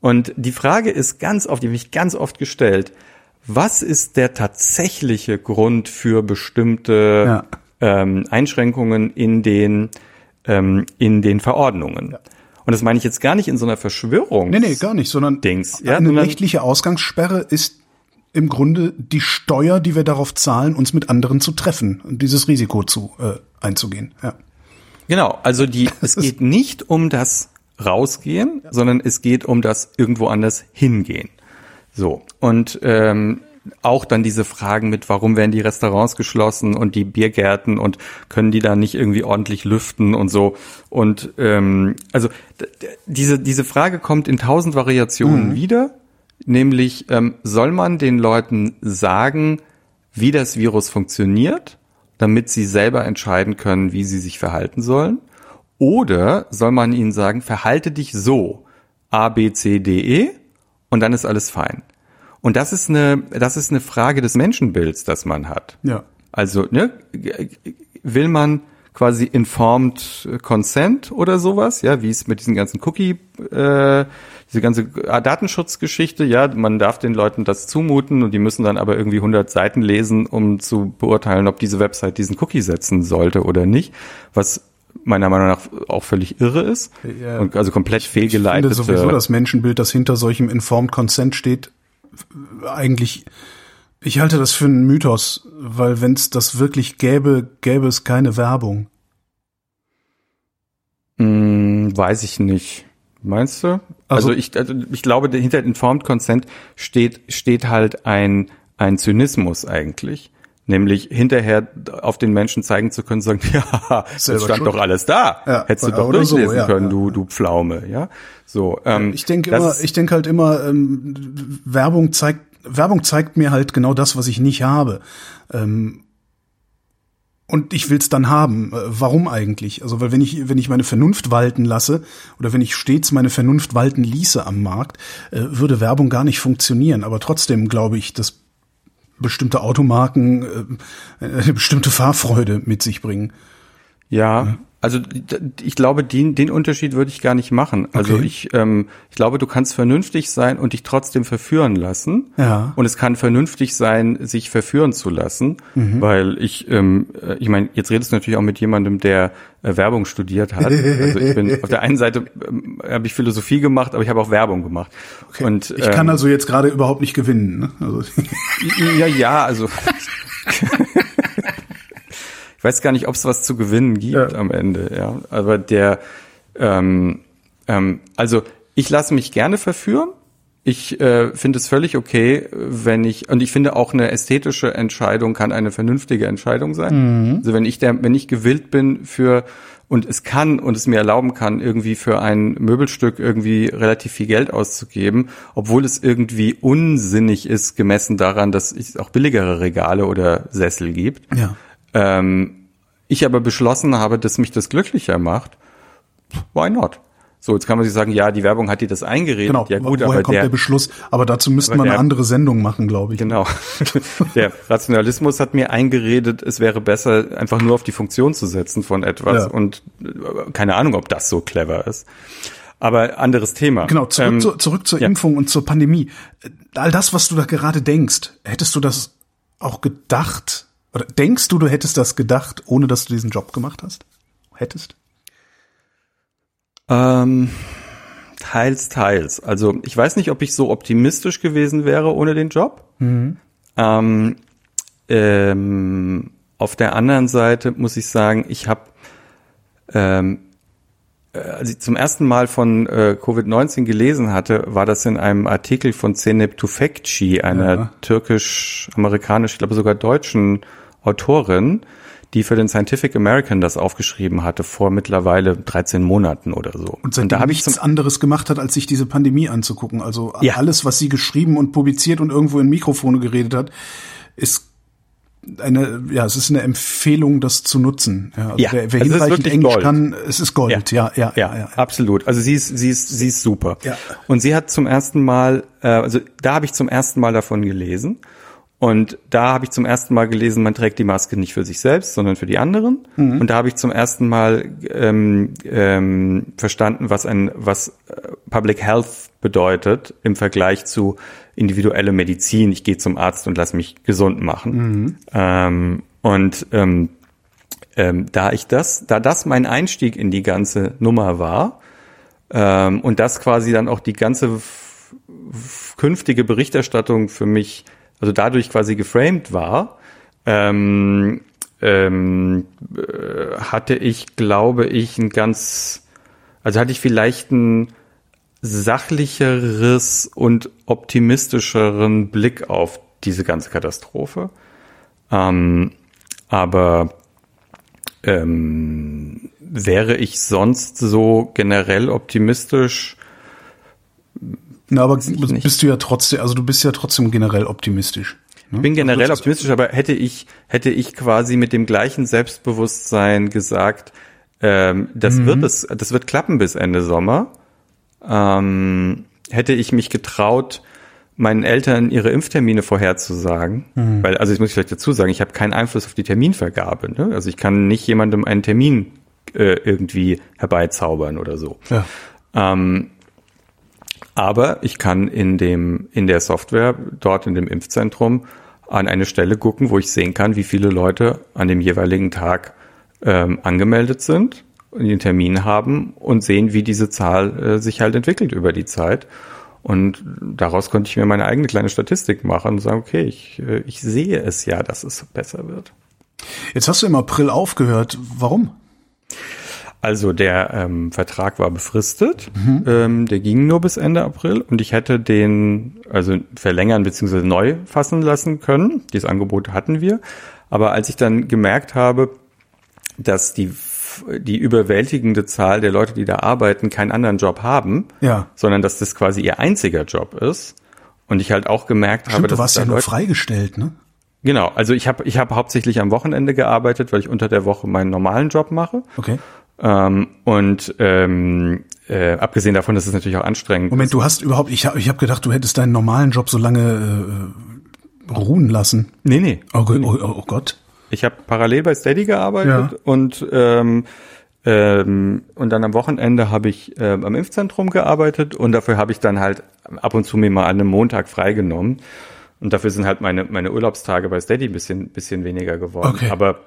Und die Frage ist ganz oft, die mich ganz oft gestellt, was ist der tatsächliche Grund für bestimmte ja. ähm, Einschränkungen in den, ähm, in den Verordnungen? Ja. Und das meine ich jetzt gar nicht in so einer Verschwörung. Nee, nee, gar nicht, sondern Dings, ja, eine rechtliche Ausgangssperre ist im Grunde die Steuer, die wir darauf zahlen, uns mit anderen zu treffen und dieses Risiko zu äh, einzugehen. Ja. Genau, also die es geht nicht um das rausgehen, ja. sondern es geht um das irgendwo anders hingehen. So und ähm, auch dann diese Fragen mit, warum werden die Restaurants geschlossen und die Biergärten und können die da nicht irgendwie ordentlich lüften und so. Und ähm, also diese, diese Frage kommt in tausend Variationen mhm. wieder, nämlich ähm, soll man den Leuten sagen, wie das Virus funktioniert, damit sie selber entscheiden können, wie sie sich verhalten sollen? Oder soll man ihnen sagen, verhalte dich so, A, B, C, D, E, und dann ist alles fein. Und das ist eine, das ist eine Frage des Menschenbilds, das man hat. Ja. Also, ne, will man quasi informed consent oder sowas, ja, wie es mit diesen ganzen Cookie, äh, diese ganze Datenschutzgeschichte, ja, man darf den Leuten das zumuten und die müssen dann aber irgendwie 100 Seiten lesen, um zu beurteilen, ob diese Website diesen Cookie setzen sollte oder nicht, was meiner Meinung nach auch völlig irre ist ja. und also komplett fehlgeleitet. Ich finde sowieso das Menschenbild, das hinter solchem informed consent steht, eigentlich, ich halte das für einen Mythos, weil wenn es das wirklich gäbe, gäbe es keine Werbung. Hm, weiß ich nicht. Meinst du? Also, also ich, also ich glaube, hinter Informed Consent steht, steht halt ein, ein Zynismus eigentlich. Nämlich hinterher auf den Menschen zeigen zu können, sagen, ja, es stand schuld. doch alles da. Ja, Hättest du doch durchlesen so, ja, können, ja, du, du Pflaume, ja. So, ähm, ich denke immer, ich denke halt immer, ähm, Werbung zeigt, Werbung zeigt mir halt genau das, was ich nicht habe. Ähm, und ich will's dann haben. Äh, warum eigentlich? Also, weil wenn ich, wenn ich meine Vernunft walten lasse oder wenn ich stets meine Vernunft walten ließe am Markt, äh, würde Werbung gar nicht funktionieren. Aber trotzdem glaube ich, dass bestimmte Automarken äh, eine bestimmte Fahrfreude mit sich bringen. Ja, also ich glaube, den, den Unterschied würde ich gar nicht machen. Also okay. ich, ähm, ich glaube, du kannst vernünftig sein und dich trotzdem verführen lassen. Ja. Und es kann vernünftig sein, sich verführen zu lassen, mhm. weil ich, ähm, äh, ich meine, jetzt redest du natürlich auch mit jemandem, der äh, Werbung studiert hat. Also ich bin auf der einen Seite ähm, habe ich Philosophie gemacht, aber ich habe auch Werbung gemacht. Okay. Und ich kann ähm, also jetzt gerade überhaupt nicht gewinnen. Ne? Also. ja, ja, also. ich weiß gar nicht, ob es was zu gewinnen gibt ja. am Ende, ja. Aber der, ähm, ähm, also ich lasse mich gerne verführen. Ich äh, finde es völlig okay, wenn ich und ich finde auch eine ästhetische Entscheidung kann eine vernünftige Entscheidung sein. Mhm. Also wenn ich der, wenn ich gewillt bin für und es kann und es mir erlauben kann, irgendwie für ein Möbelstück irgendwie relativ viel Geld auszugeben, obwohl es irgendwie unsinnig ist, gemessen daran, dass es auch billigere Regale oder Sessel gibt. Ja ähm, ich aber beschlossen habe, dass mich das glücklicher macht, why not? So, jetzt kann man sich sagen, ja, die Werbung hat dir das eingeredet. Genau, ja gut, woher aber kommt der, der, Beschluss? Aber dazu müssten aber wir eine der- andere Sendung machen, glaube ich. genau, der Rationalismus hat mir eingeredet, es wäre besser, einfach nur auf die Funktion zu setzen von etwas Ja. und äh, keine Ahnung, ob das so clever ist. Aber anderes Thema. Genau, zurück, Ähm, zu, zurück zur ja. Impfung und zur Pandemie. All das, was du da gerade denkst, hättest du das auch gedacht? Oder denkst du, du hättest das gedacht, ohne dass du diesen Job gemacht hast? Hättest? Ähm, teils, teils. Also ich weiß nicht, ob ich so optimistisch gewesen wäre ohne den Job. Ähm, ähm, auf der anderen Seite muss ich sagen, ich habe, ähm, äh, als ich zum ersten Mal von äh, Covid-19 gelesen hatte, war das in einem Artikel von Zeynep Tufekci, einer Ja. türkisch-amerikanisch, ich glaube sogar deutschen Autorin, die für den Scientific American das aufgeschrieben hatte vor mittlerweile 13 Monaten oder so. Und seitdem da habe ich nichts anderes gemacht hat, als sich diese Pandemie anzugucken. Also Ja. alles, was sie geschrieben und publiziert und irgendwo in Mikrofone geredet hat, ist eine, ja, es ist eine Empfehlung, das zu nutzen. Ja, also Ja, wer, wer also hinreichend Englisch Gold. kann, es ist Gold. Ja, ja, ja. ja, ja, absolut. Also sie ist, sie ist, sie ist super. Ja. Und sie hat zum ersten Mal, äh, also da habe ich zum ersten Mal davon gelesen. Und da habe ich zum ersten Mal gelesen, man trägt die Maske nicht für sich selbst, sondern für die anderen. Mhm. Und da habe ich zum ersten Mal ähm, ähm, verstanden, was ein was äh, Public Health bedeutet im Vergleich zu individuelle Medizin. Ich gehe zum Arzt und lass mich gesund machen. Mhm. Ähm, und ähm, ähm, da ich das, da das mein Einstieg in die ganze Nummer war ähm, und das quasi dann auch die ganze künftige Berichterstattung für mich, also dadurch quasi geframed war, ähm, ähm, äh, hatte ich, glaube ich, ein ganz, also hatte ich vielleicht ein sachlicheres und optimistischeren Blick auf diese ganze Katastrophe. Ähm, aber ähm, wäre ich sonst so generell optimistisch? Na, aber nicht. bist du ja trotzdem, also du bist ja trotzdem generell optimistisch. Ne? Ich bin generell optimistisch, aber hätte ich, hätte ich quasi mit dem gleichen Selbstbewusstsein gesagt, ähm, das wird es, das wird klappen bis Ende Sommer, ähm, hätte ich mich getraut, meinen Eltern ihre Impftermine vorherzusagen, weil, also ich muss vielleicht dazu sagen, ich habe keinen Einfluss auf die Terminvergabe. Ne? Also ich kann nicht jemandem einen Termin äh, irgendwie herbeizaubern oder so. Ja. Ähm, aber ich kann in dem, in der Software, dort in dem Impfzentrum, an eine Stelle gucken, wo ich sehen kann, wie viele Leute an dem jeweiligen Tag ähm, angemeldet sind und den Termin haben und sehen, wie diese Zahl äh, sich halt entwickelt über die Zeit. Und daraus konnte ich mir meine eigene kleine Statistik machen und sagen, okay, ich, äh, ich sehe es ja, dass es besser wird. Jetzt hast du im April aufgehört. Warum? Also der ähm, Vertrag war befristet, ähm, der ging nur bis Ende April und ich hätte den also verlängern bzw. neu fassen lassen können. Dieses Angebot hatten wir. Aber als ich dann gemerkt habe, dass die, die überwältigende Zahl der Leute, die da arbeiten, keinen anderen Job haben, Ja. sondern dass das quasi ihr einziger Job ist und ich halt auch gemerkt habe, Stimmt, du dass warst es da ja nur Leute- freigestellt, ne? Genau, also ich habe ich hab hauptsächlich am Wochenende gearbeitet, weil ich unter der Woche meinen normalen Job mache. Okay. Ähm, und ähm, äh, abgesehen davon, dass es natürlich auch anstrengend Moment, du hast überhaupt, ich habe ich hab gedacht, du hättest deinen normalen Job so lange äh, ruhen lassen. Nee, nee. Oh, Gott, oh, oh Gott. Ich habe parallel bei Steady gearbeitet Ja. und ähm, ähm, und dann am Wochenende habe ich ähm, am Impfzentrum gearbeitet und dafür habe ich dann halt ab und zu mir mal an einem Montag freigenommen. Und dafür sind halt meine, meine Urlaubstage bei Steady ein bisschen, bisschen weniger geworden. Okay. Aber,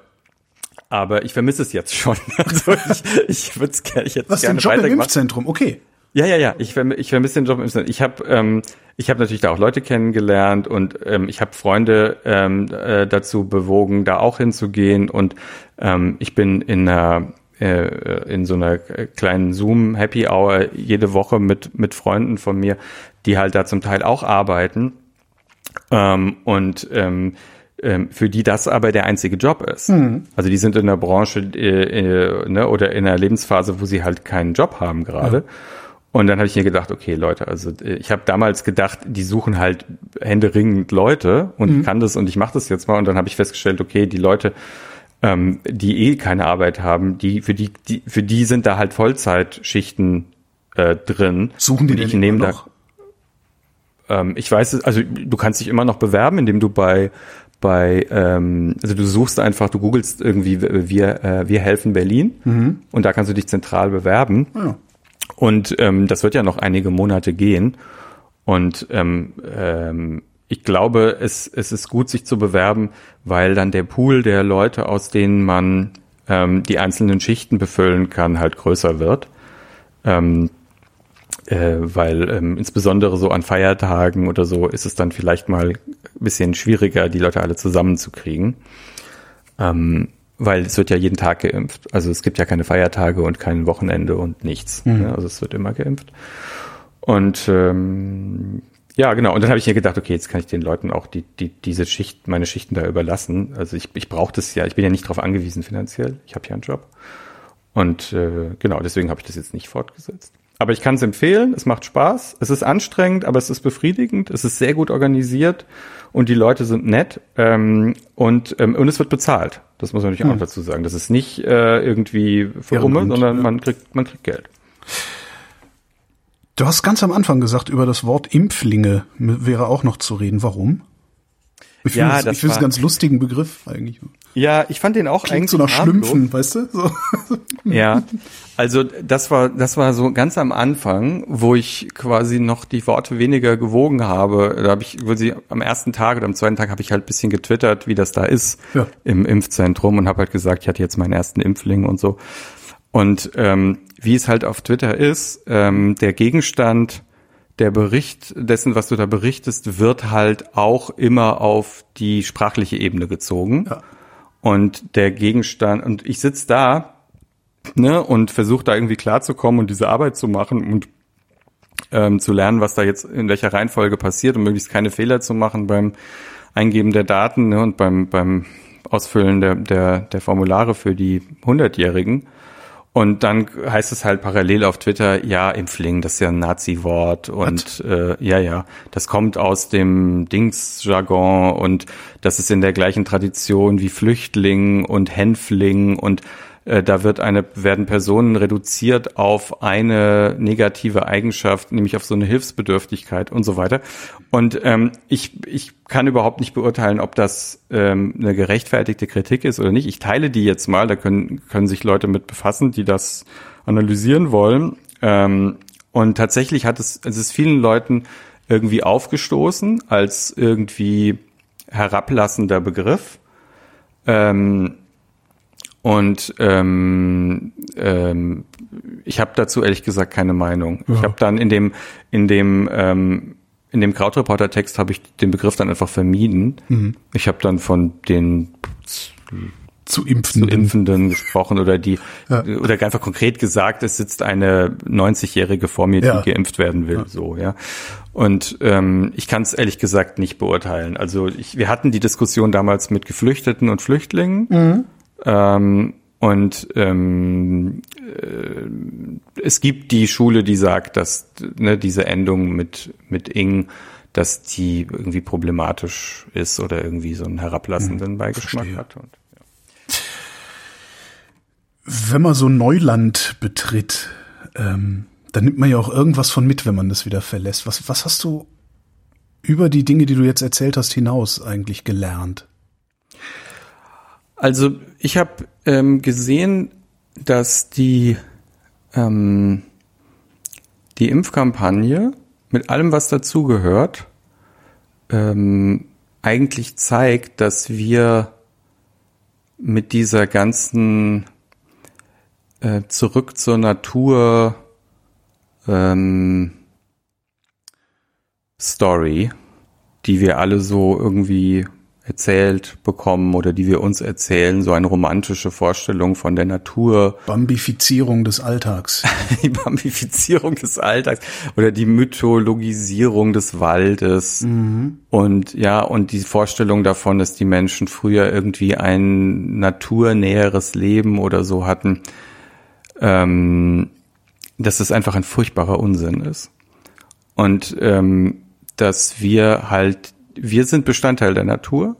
aber ich vermisse es jetzt schon. Also ich, ich würde es gerne, ich hätte Was es den gerne Job im. Impfzentrum? Okay. Ja, ja, ja. Ich, verm ich vermisse den Job im Internet. Ich habe ähm, ich hab natürlich da auch Leute kennengelernt und ähm, ich habe Freunde ähm, äh, dazu bewogen, da auch hinzugehen. Und ähm, ich bin in einer äh, in so einer kleinen Zoom Happy Hour jede Woche mit mit Freunden von mir, die halt da zum Teil auch arbeiten ähm, und ähm, für die das aber der einzige Job ist. Also die sind in der Branche äh, äh, ne, oder in einer Lebensphase, wo sie halt keinen Job haben gerade. Und dann habe ich mir gedacht, okay, Leute, also äh, ich habe damals gedacht, die suchen halt händeringend Leute und ich kann das und ich mache das jetzt mal. Und dann habe ich festgestellt, okay, die Leute ähm, die eh keine Arbeit haben, die für die, die für die sind da halt Vollzeitschichten äh, drin. Suchen die Und denn ich nehme immer da noch? ähm, ich weiß es, also du kannst dich immer noch bewerben, indem du bei bei ähm, also du suchst einfach, du googelst irgendwie wir äh, wir helfen Berlin und da kannst du dich zentral bewerben. Ja. Und ähm, das wird ja noch einige Monate gehen. Und ähm, ähm, ich glaube, es, es ist gut, sich zu bewerben, weil dann der Pool der Leute, aus denen man ähm, die einzelnen Schichten befüllen kann, halt größer wird. Ähm, äh, weil ähm, insbesondere so an Feiertagen oder so ist es dann vielleicht mal ein bisschen schwieriger, die Leute alle zusammenzukriegen. Ähm, weil es wird ja jeden Tag geimpft. Also es gibt ja keine Feiertage und kein Wochenende und nichts. Ne? Also es wird immer geimpft. Und ähm, ja, genau. Und dann habe ich mir gedacht, okay, jetzt kann ich den Leuten auch die, die, diese Schicht, meine Schichten da überlassen. Also ich, ich brauche das ja, ich bin ja nicht darauf angewiesen finanziell. Ich habe ja einen Job. Und äh, genau, deswegen habe ich das jetzt nicht fortgesetzt. Aber ich kann es empfehlen, es macht Spaß, es ist anstrengend, aber es ist befriedigend, es ist sehr gut organisiert und die Leute sind nett ähm, und, ähm, und es wird bezahlt. Das muss man natürlich auch dazu sagen. Das ist nicht äh, irgendwie für Rumme, Ehrenamt, sondern ja. man kriegt, man kriegt Geld. Du hast ganz am Anfang gesagt, über das Wort Impflinge wäre auch noch zu reden. Warum? Ich Ja, finde finde es einen ganz lustigen Begriff eigentlich. Ja, ich fand den auch Klingt eigentlich so nach harmlos. Schlümpfen, weißt du? So. Ja, also das war das war so ganz am Anfang, wo ich quasi noch die Worte weniger gewogen habe. Da habe ich, wo sie am ersten Tag oder am zweiten Tag habe ich halt ein bisschen getwittert, wie das da ist Ja. im Impfzentrum und habe halt gesagt, ich hatte jetzt meinen ersten Impfling und so. Und ähm, wie es halt auf Twitter ist, ähm, der Gegenstand der Bericht dessen, was du da berichtest, wird halt auch immer auf die sprachliche Ebene gezogen. Ja. Und der Gegenstand, und ich sitz da ne, und versuche da irgendwie klarzukommen und diese Arbeit zu machen und ähm, zu lernen, was da jetzt in welcher Reihenfolge passiert und möglichst keine Fehler zu machen beim Eingeben der Daten ne, und beim, beim Ausfüllen der, der, der Formulare für die Hundertjährigen. Und dann heißt es halt parallel auf Twitter, ja, Impfling, das ist ja ein Nazi-Wort und äh, ja, ja, das kommt aus dem Dings-Jargon und das ist in der gleichen Tradition wie Flüchtling und Hänfling und da wird eine, werden Personen reduziert auf eine negative Eigenschaft, nämlich auf so eine Hilfsbedürftigkeit und so weiter. Und ähm, ich, ich kann überhaupt nicht beurteilen, ob das ähm, eine gerechtfertigte Kritik ist oder nicht. Ich teile die jetzt mal, da können, können sich Leute mit befassen, die das analysieren wollen. Ähm, und tatsächlich hat es, es ist vielen Leuten irgendwie aufgestoßen als irgendwie herablassender Begriff. Ähm, und ähm, ähm, ich habe dazu ehrlich gesagt keine Meinung. Ich habe dann in dem in dem ähm, in dem Krautreporter-Text habe ich den Begriff dann einfach vermieden. Ich habe dann von den Zu impfen. zu Impfenden gesprochen oder die Ja. oder einfach konkret gesagt, es sitzt eine 90-Jährige vor mir, die Ja. geimpft werden will, so ja. Und ähm, ich kann es ehrlich gesagt nicht beurteilen. Also ich, wir hatten die Diskussion damals mit Geflüchteten und Flüchtlingen. Ähm, und ähm, äh, es gibt die Schule, die sagt, dass ne, diese Endung mit mit ing, dass die irgendwie problematisch ist oder irgendwie so einen herablassenden Beigeschmack verstehe. hat. Und, Wenn man so Neuland betritt, ähm, dann nimmt man ja auch irgendwas von mit, wenn man das wieder verlässt. Was, was hast du über die Dinge, die du jetzt erzählt hast, hinaus eigentlich gelernt? Also ich habe ähm, gesehen, dass die ähm, die Impfkampagne mit allem, was dazugehört, ähm, eigentlich zeigt, dass wir mit dieser ganzen äh, zurück zur Natur ähm, Story, die wir alle so irgendwie erzählt bekommen oder die wir uns erzählen, so eine romantische Vorstellung von der Natur, Bambifizierung des Alltags. die Bambifizierung des Alltags oder die Mythologisierung des Waldes und ja, und die Vorstellung davon, dass die Menschen früher irgendwie ein naturnäheres Leben oder so hatten, ähm, dass es einfach ein furchtbarer Unsinn ist. Und ähm, dass wir halt, wir sind Bestandteil der Natur.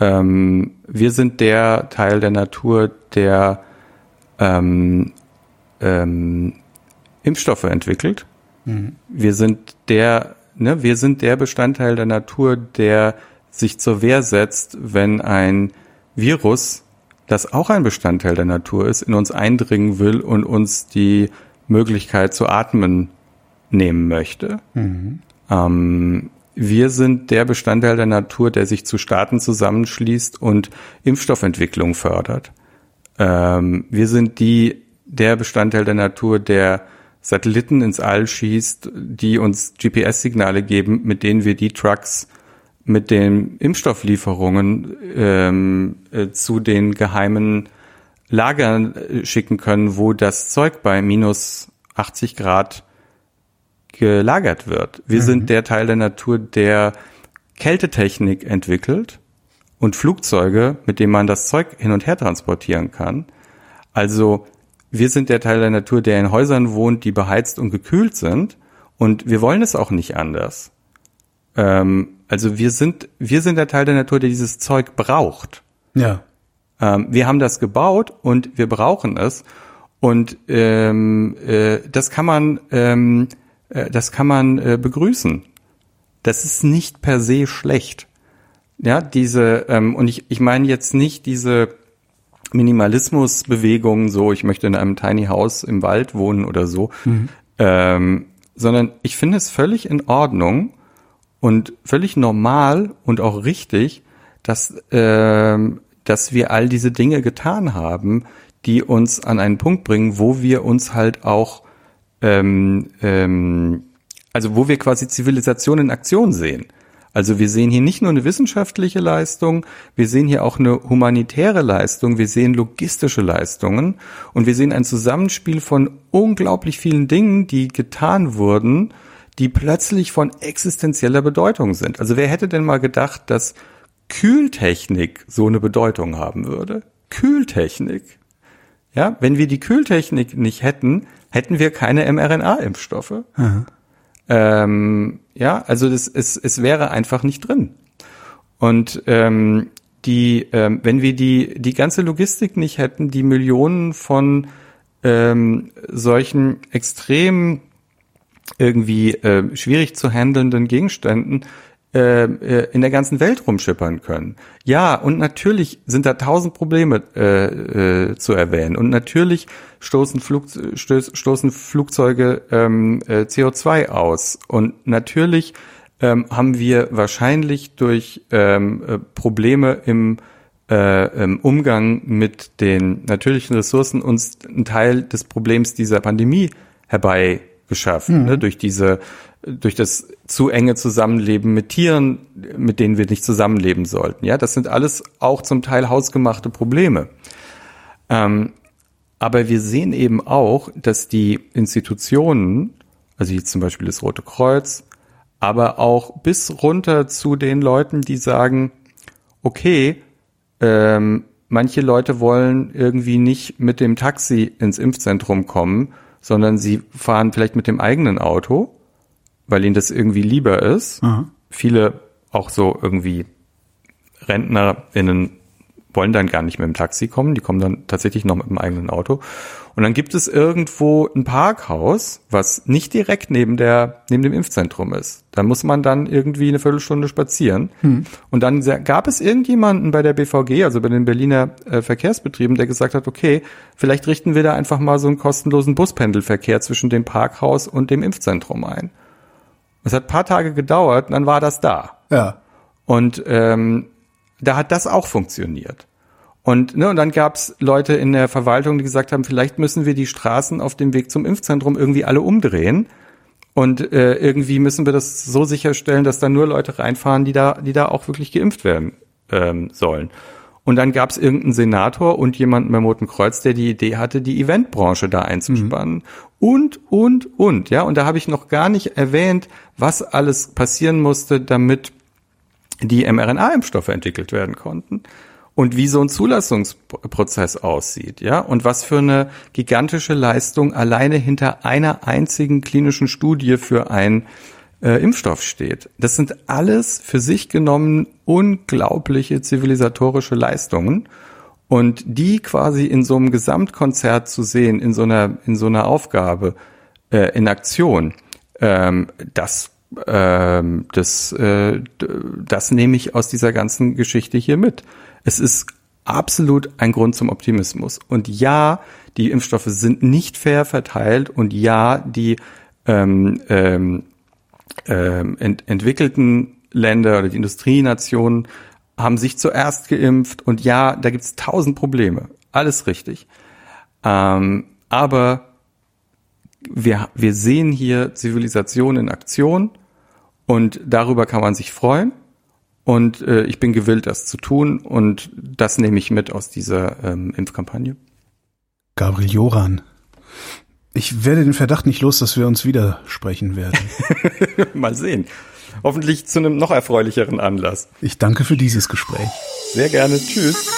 ähm, wir sind der Teil der Natur, der ähm, ähm, Impfstoffe entwickelt. Mhm. Wir sind der, ne, wir sind der Bestandteil der Natur, der sich zur Wehr setzt, wenn ein Virus, das auch ein Bestandteil der Natur ist, in uns eindringen will und uns die Möglichkeit zu atmen nehmen möchte. Mhm. Ähm, wir sind der Bestandteil der Natur, der sich zu Staaten zusammenschließt und Impfstoffentwicklung fördert. Ähm, wir sind die, der Bestandteil der Natur, der Satelliten ins All schießt, die uns GPS-Signale geben, mit denen wir die Trucks mit den Impfstofflieferungen ähm, äh, zu den geheimen Lagern äh, schicken können, wo das Zeug bei minus 80 Grad gelagert wird. Wir mhm. sind der Teil der Natur, der Kältetechnik entwickelt und Flugzeuge, mit denen man das Zeug hin und her transportieren kann. Also wir sind der Teil der Natur, der in Häusern wohnt, die beheizt und gekühlt sind. Und wir wollen es auch nicht anders. Ähm, also wir sind, wir sind der Teil der Natur, der dieses Zeug braucht. Ja. Ähm, wir haben das gebaut und wir brauchen es. Und ähm, äh, das kann man, ähm, äh, das kann man äh, begrüßen. Das ist nicht per se schlecht. Ja, diese, ähm, und ich, ich meine jetzt nicht diese Minimalismusbewegungen, so ich möchte in einem Tiny House im Wald wohnen oder so, mhm. ähm, sondern ich finde es völlig in Ordnung und völlig normal und auch richtig, dass, ähm, dass wir all diese Dinge getan haben, die uns an einen Punkt bringen, wo wir uns halt auch, ähm, ähm, also wo wir quasi Zivilisation in Aktion sehen. Also wir sehen hier nicht nur eine wissenschaftliche Leistung, wir sehen hier auch eine humanitäre Leistung, wir sehen logistische Leistungen und wir sehen ein Zusammenspiel von unglaublich vielen Dingen, die getan wurden, die plötzlich von existenzieller Bedeutung sind. Also wer hätte denn mal gedacht, dass Kühltechnik so eine Bedeutung haben würde? Kühltechnik. Ja, wenn wir die Kühltechnik nicht hätten, hätten wir keine mRNA-Impfstoffe. Ähm, ja, also das, es, es wäre einfach nicht drin. Und ähm, die, ähm, wenn wir die, die ganze Logistik nicht hätten, die Millionen von ähm, solchen extrem irgendwie äh, schwierig zu handelnden Gegenständen äh, äh, in der ganzen Welt rumschippern können. Ja, und natürlich sind da tausend Probleme äh, äh, zu erwähnen. Und natürlich stoßen, Flug, stoßen Flugzeuge ähm, äh, CO2 aus. Und natürlich ähm, haben wir wahrscheinlich durch ähm, äh, Probleme im, äh, im Umgang mit den natürlichen Ressourcen uns einen Teil des Problems dieser Pandemie herbeigeschafft, mhm. ne, durch diese durch das zu enge Zusammenleben mit Tieren, mit denen wir nicht zusammenleben sollten. Ja, das sind alles auch zum Teil hausgemachte Probleme. Ähm, aber wir sehen eben auch, dass die Institutionen, also hier zum Beispiel das Rote Kreuz, aber auch bis runter zu den Leuten, die sagen, okay, ähm, manche Leute wollen irgendwie nicht mit dem Taxi ins Impfzentrum kommen, sondern sie fahren vielleicht mit dem eigenen Auto weil ihnen das irgendwie lieber ist. Aha. Viele auch so irgendwie RentnerInnen wollen dann gar nicht mit dem Taxi kommen, die kommen dann tatsächlich noch mit dem eigenen Auto. Und dann gibt es irgendwo ein Parkhaus, was nicht direkt neben der, neben dem Impfzentrum ist. Da muss man dann irgendwie eine Viertelstunde spazieren. Hm. Und dann gab es irgendjemanden bei der BVG, also bei den Berliner äh, Verkehrsbetrieben, der gesagt hat, okay, vielleicht richten wir da einfach mal so einen kostenlosen Buspendelverkehr zwischen dem Parkhaus und dem Impfzentrum ein. Es hat paar Tage gedauert und dann war das da. Ja. Und ähm, da hat das auch funktioniert. Und, ne, und dann gab's Leute in der Verwaltung, die gesagt haben, vielleicht müssen wir die Straßen auf dem Weg zum Impfzentrum irgendwie alle umdrehen. Und äh, irgendwie müssen wir das so sicherstellen, dass da nur Leute reinfahren, die da, die da auch wirklich geimpft werden ähm, sollen. Und dann gab es irgendeinen Senator und jemanden beim Roten Kreuz, der die Idee hatte, die Eventbranche da einzuspannen. Mhm. Und, und, und. Ja, und da habe ich noch gar nicht erwähnt, was alles passieren musste, damit die mRNA-Impfstoffe entwickelt werden konnten und wie so ein Zulassungsprozess aussieht, ja, und was für eine gigantische Leistung alleine hinter einer einzigen klinischen Studie für ein äh, Impfstoff steht. Das sind alles für sich genommen unglaubliche zivilisatorische Leistungen. Und die quasi in so einem Gesamtkonzert zu sehen, in so einer, in so einer Aufgabe, äh, in Aktion, ähm, das, ähm, das, äh, das nehme ich aus dieser ganzen Geschichte hier mit. Es ist absolut ein Grund zum Optimismus. Und ja, die Impfstoffe sind nicht fair verteilt und ja, die ähm, ähm, ähm, ent entwickelten Länder oder die Industrienationen haben sich zuerst geimpft und ja, da gibt's tausend Probleme. Alles richtig. Ähm, aber wir, wir sehen hier Zivilisation in Aktion und darüber kann man sich freuen. Und äh, ich bin gewillt, das zu tun und das nehme ich mit aus dieser ähm, Impfkampagne. Gabriel Joran, ich werde den Verdacht nicht los, dass wir uns widersprechen werden. Mal sehen. Hoffentlich zu einem noch erfreulicheren Anlass. Ich danke für dieses Gespräch. Sehr gerne. Tschüss.